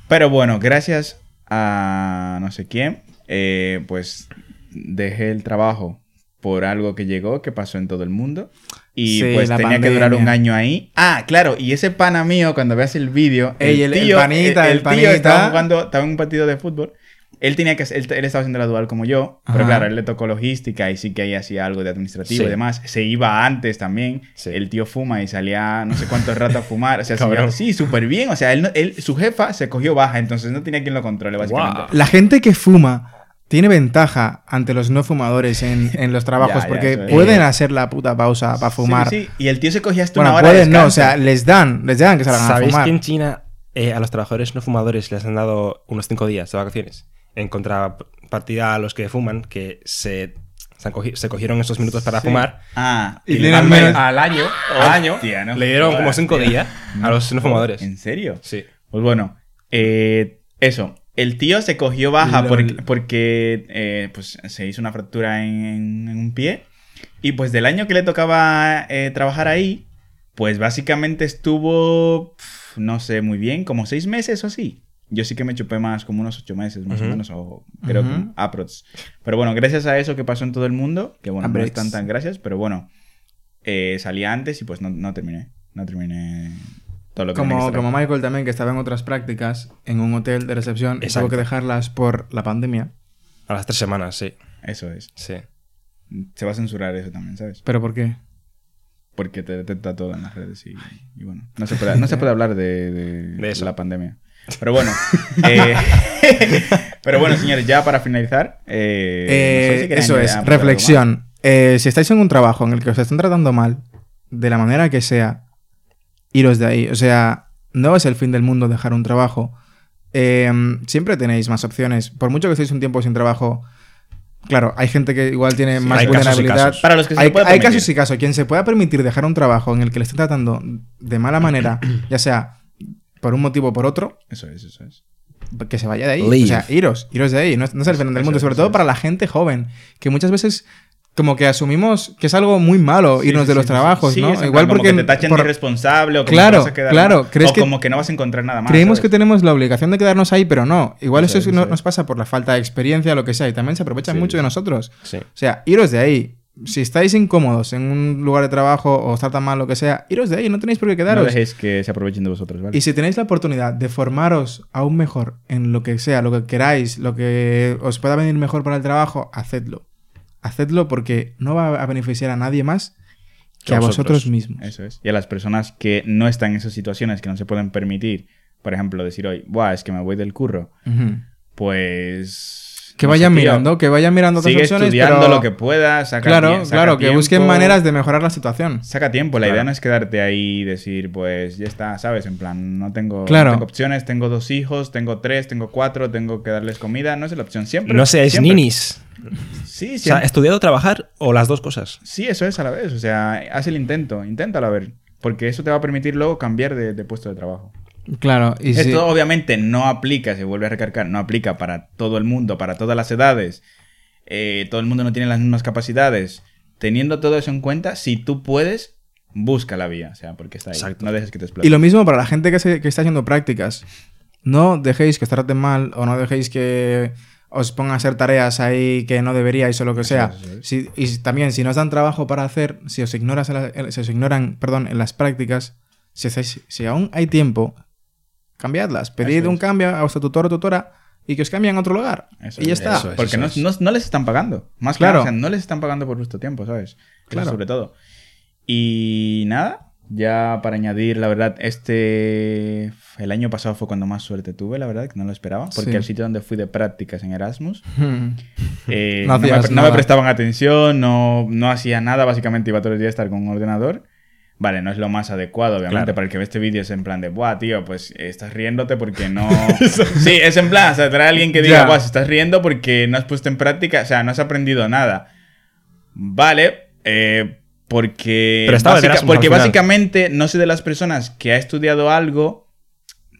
Pero bueno, gracias a no sé quién, eh, pues dejé el trabajo por algo que llegó, que pasó en todo el mundo. Y
Sí,
pues tenía que durar un año ahí. Ah, claro, y ese pana mío, cuando veas el vídeo,
Ey, el- el panita, el
tío
panita.
estaba jugando, estaba en un partido de fútbol. Él tenía que él, él estaba haciendo la dual como yo, pero
Ajá.
claro, él le tocó logística y sí que ahí hacía algo de administrativo
Sí.
y demás. Se iba antes también.
Sí.
El tío fuma y salía no sé cuánto rato a fumar. O sea, *laughs* sí, súper bien. O sea, él, su jefa se cogió baja, entonces no tenía quien lo controle, básicamente.
La gente que fuma tiene ventaja ante los no fumadores en, en los trabajos *laughs*
Ya,
porque pueden hacer la puta pausa para fumar.
Sí, sí. Y el tío se cogía hasta
Bueno,
una hora de
pueden no, o sea, les dan, les dan que salgan a
¿Sabéis
fumar.
que en China eh, a los trabajadores no fumadores les han dado unos cinco días de vacaciones? En contrapartida a los que fuman, que se, se, han cogi- se cogieron esos minutos para
Sí.
fumar.
Ah,
Y
y
tienen
Al,
menos-
al año, al año
Hostia, no
le dieron como cinco días a los no fumadores.
¿En serio?
Sí.
Pues bueno, eh, eso. El tío se cogió baja
Lol.
porque, porque, eh, pues, se hizo una fractura en, en un pie. Y pues del año que le tocaba eh, trabajar ahí, pues básicamente estuvo, pf, no sé muy bien, como seis meses o así. Yo sí que me chupé más, como unos ocho meses más o
Ujú.
menos, o creo
Ujú.
que aprox. Pero bueno, gracias a eso que pasó en todo el mundo, que bueno, no están tan gracias, pero bueno, eh, salí antes y pues no, no terminé. No terminé todo lo que tenía que
Como, como Michael también, que estaba en otras prácticas en un hotel de recepción y tuvo que dejarlas por la pandemia.
A las tres semanas, sí.
Eso es.
Sí.
Se va a censurar eso también, ¿sabes?
¿Pero por qué?
Porque te detecta todo en las redes y, y bueno. No se puede, no se puede hablar de, de *laughs*
De eso.
la pandemia. Pero bueno. *laughs* eh, *laughs* pero bueno, señores, ya para finalizar. eh, no sé
Eh,
si
eso es, reflexión. Eh, si estáis en un trabajo en el que os están tratando mal, de la manera que sea, iros de ahí. O sea, no es el fin del mundo dejar un trabajo. Eh, siempre tenéis más opciones. Por mucho que estéis un tiempo sin trabajo, claro, hay gente que igual tiene más
hay
vulnerabilidad.
casos.
Para los que se
hay, casos y casos. Quien se pueda permitir dejar un trabajo en el que le estén tratando de mala manera, *clears throat* ya sea por un motivo o por otro,
Eso es, eso es.
que se vaya de ahí.
Leave.
O sea, iros, iros de ahí. No, es- no es el fin del mundo, sobre todo para la gente joven, que muchas veces como que asumimos que es algo muy malo
Sí,
irnos de
sí,
los trabajos,
sí,
¿no? Igual
plan como
porque
que te tachen
por-
de irresponsable o como
Claro,
que vas a quedar
claro,
mal,
¿crees
o
que-
como que no vas a encontrar nada más.
creemos
¿sabes?
que tenemos la obligación de quedarnos ahí, pero no. Igual
Eso
eso,
es,
no- nos pasa por la falta de experiencia, lo que sea, y también se aprovechan mucho de nosotros.
Sí.
O sea, iros de ahí. Si estáis incómodos en un lugar de trabajo o os tratan mal, lo que sea, iros de ahí, no tenéis por qué
No
quedaros.
dejéis que se aprovechen de vosotros, ¿vale?
Y si tenéis la oportunidad de formaros aún mejor en lo que sea, lo que queráis, lo que os pueda venir mejor para el trabajo, hacedlo. Hacedlo porque no va a beneficiar a nadie más que a
a
vosotros mismos.
Eso es. Y a las personas que no están en esas situaciones, que no se pueden permitir, por ejemplo, decir hoy, Buah, es que me voy del curro, pues...
Que
no tío,
mirando, que vayan mirando otras
Sigue
opciones.
estudiando
pero-
lo que puedas, saca
Claro,
saca
claro, que busquen maneras de mejorar la situación.
Saca tiempo, la
Claro.
idea no es quedarte ahí y decir, pues ya está, ¿sabes? En plan, no tengo, no
Claro.
tengo opciones, tengo dos hijos, tengo tres, tengo cuatro, tengo que darles comida, no es la opción. Siempre.
No seáis
siempre.
ninis.
Sí,
O sea,
siempre.
estudiado trabajar o las dos cosas.
Sí, eso es a la vez. O sea, haz el intento, inténtalo a ver. Porque eso te va a permitir luego cambiar de, de puesto de trabajo.
Claro, y
Esto obviamente no aplica, se vuelve a recargar, no aplica para todo el mundo, para todas las edades. Eh, todo el mundo no tiene las mismas capacidades. Teniendo todo eso en cuenta, si tú puedes, busca la vía. O sea, porque está ahí.
Exacto.
No dejes que te explote.
Y lo mismo para la gente que, se- que está haciendo prácticas. No dejéis que os traten mal o no dejéis que os pongan a hacer tareas ahí que no deberíais o lo que
Eso
sea. Si- y también, si no os dan trabajo para hacer, si os, ignoras en la- en- si os ignoran perdón, en las prácticas, si aún hay tiempo, cambiadlas. Pedid
Eso
un
es.
cambio a vuestro tutor o tutora y que os cambien a otro lugar.
Eso
y ya
es,
está.
eso es.
Porque no, no- no les están pagando. Más
Claro.
claro. o sea, no les están pagando por vuestro tiempo, ¿sabes? Eso
Claro.
sobre todo. Y nada, ya para añadir, la verdad, este. El año pasado fue cuando más suerte tuve, la verdad, que no lo esperaba. Porque
Sí.
el sitio donde fui de prácticas en Erasmus, *laughs* eh,
No
no, me, no me prestaban atención, no, no hacía nada, básicamente iba todos los días a estar con un ordenador. Vale, no es lo más adecuado, obviamente,
Claro.
para el que ve este vídeo es en plan de, buah, tío, pues estás riéndote porque no... *laughs* sí, es en plan, o sea, trae alguien que diga, buah, si estás riendo porque no has puesto en práctica, o sea, no has aprendido nada. Vale, eh, porque...
Pero estaba
básica-
Erasmus
porque básicamente no soy de las personas que ha estudiado algo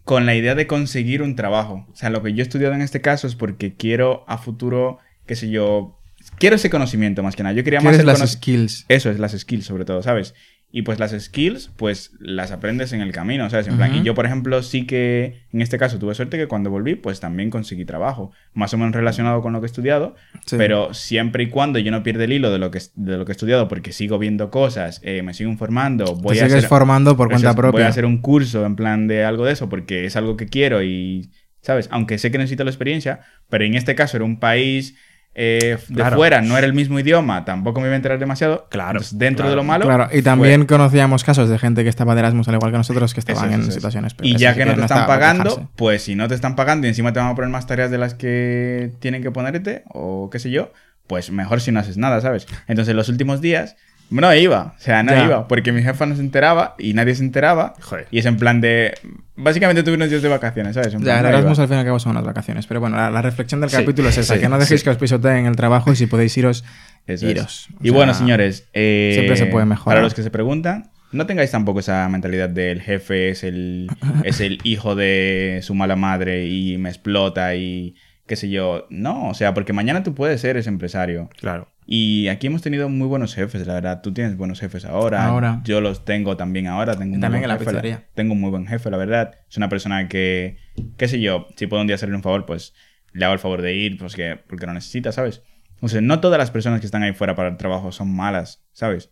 con la idea de conseguir un trabajo. O sea, lo que yo he estudiado en este caso es porque quiero a futuro, qué sé yo, quiero ese conocimiento más que nada. Yo quería más
¿Quieres
el
las skills?
Eso es, las skills sobre todo, ¿sabes? Y pues las skills, pues las aprendes en el camino, ¿sabes? En plan, y yo, por ejemplo, sí que en este caso tuve suerte que cuando volví, pues también conseguí trabajo, más o menos relacionado con lo que he estudiado,
Sí.
pero siempre y cuando yo no pierda el hilo de lo que, de lo que he estudiado, porque sigo viendo cosas, eh, me sigo informando, voy
Te
a
sigues
hacer,
formando por cuenta propia.
Voy a hacer un curso en plan de algo de eso porque es algo que quiero y, ¿sabes? Aunque sé que necesito la experiencia, pero en este caso era un país eh, de
Claro.
fuera, no era el mismo idioma, tampoco me iba a enterar demasiado.
Claro,
Entonces, dentro
claro.
de lo malo.
Claro, y también conocíamos casos de gente que estaba de Erasmus al igual que nosotros que
Eso
estaban
es,
en
eso es.
situaciones
Y ya que no te están pagando, pues si no te están pagando y encima te van a poner más tareas de las que tienen que ponerte, o qué sé yo, pues mejor si no haces nada, ¿sabes? Entonces los últimos días no iba, o sea, no
Ya.
iba, porque mi jefa no se enteraba y nadie se enteraba.
Joder.
Y es en plan de. Básicamente tuve unos días de vacaciones, ¿sabes? En
Ya,
plan,
el
no iba.
Erasmus al fin y al cabo son unas vacaciones. Pero bueno, la, la reflexión del
Sí,
capítulo es esa,
sí,
que no dejéis
sí.
que os pisoteen el trabajo y si podéis iros,
Eso
iros.
Y
sea,
bueno, señores, eh,
siempre se puede mejorar.
Para los que se preguntan, no tengáis tampoco esa mentalidad del jefe es el, *laughs* es el hijo de su mala madre y me explota y qué sé yo. No, o sea, porque mañana tú puedes ser ese empresario.
Claro.
Y aquí hemos tenido muy buenos jefes, la verdad. Tú tienes buenos jefes ahora.
Ahora.
Yo los tengo también ahora. Tengo un
También en la
jefe, la-
pizzería.
Tengo un muy buen jefe, la verdad. Es una persona que, qué sé yo, si puedo un día hacerle un favor, pues le hago el favor de ir, pues que, porque lo necesita, ¿sabes? O sea, no todas las personas que están ahí fuera para el trabajo son malas, ¿sabes?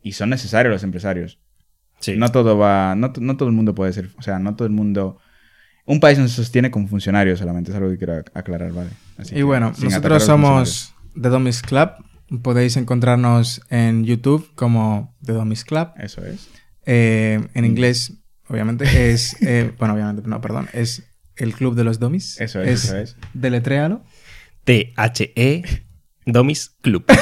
Y son necesarios los empresarios.
Sí.
No todo va, no, no todo el mundo puede ser, o sea, no todo el mundo... Un país no se sostiene con funcionarios solamente, es algo que quiero ac- aclarar, ¿vale? Así
Y
que,
bueno, nosotros somos The Domis Club. Podéis encontrarnos en YouTube como The Domis Club.
Eso es.
Eh, en inglés obviamente, es... eh, *laughs* bueno, obviamente, no, perdón. Es el Club de los Domis.
Eso es, eso es.
Deletréalo.
T-H-E Domis Club. *laughs*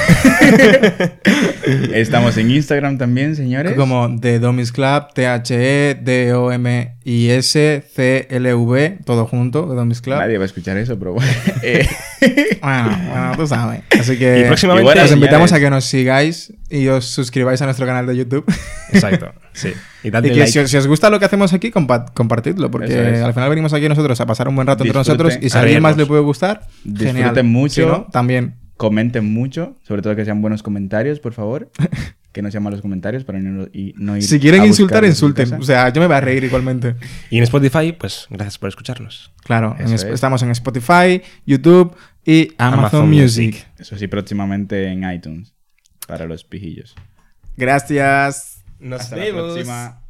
Estamos en Instagram también, señores.
Como The Domis Club, E T-H-E-D-O-M-I-S-C-L-V, todo junto, The Domis Club.
Nadie va a escuchar eso, pero bueno. *laughs* Eh,
Bueno, bueno, tú sabes. Así que
Y próximamente-
Igual,
os invitamos
señores.
a que nos sigáis y os suscribáis a nuestro canal de YouTube.
Exacto, sí. Y
que
like.
si, os, si os gusta lo que hacemos aquí, compa- compartidlo, porque
es.
al final venimos aquí nosotros a pasar un buen rato entre nosotros y si
a
alguien más le puede gustar,
Disfruten
genial.
mucho.
Si no, también.
Comenten mucho, sobre todo que sean buenos comentarios, por favor. *laughs* que no sean malos comentarios para no, y no ir
Si quieren
a
insultar, insulten. O sea, yo me voy a reír igualmente.
Y en Spotify, pues gracias por escucharnos.
Claro, en
es-
estamos en Spotify, YouTube y Amazon,
Amazon
Music.
Music.
Eso sí, próximamente en iTunes. Para los pijillos.
Gracias.
Nos
Hasta la próxima.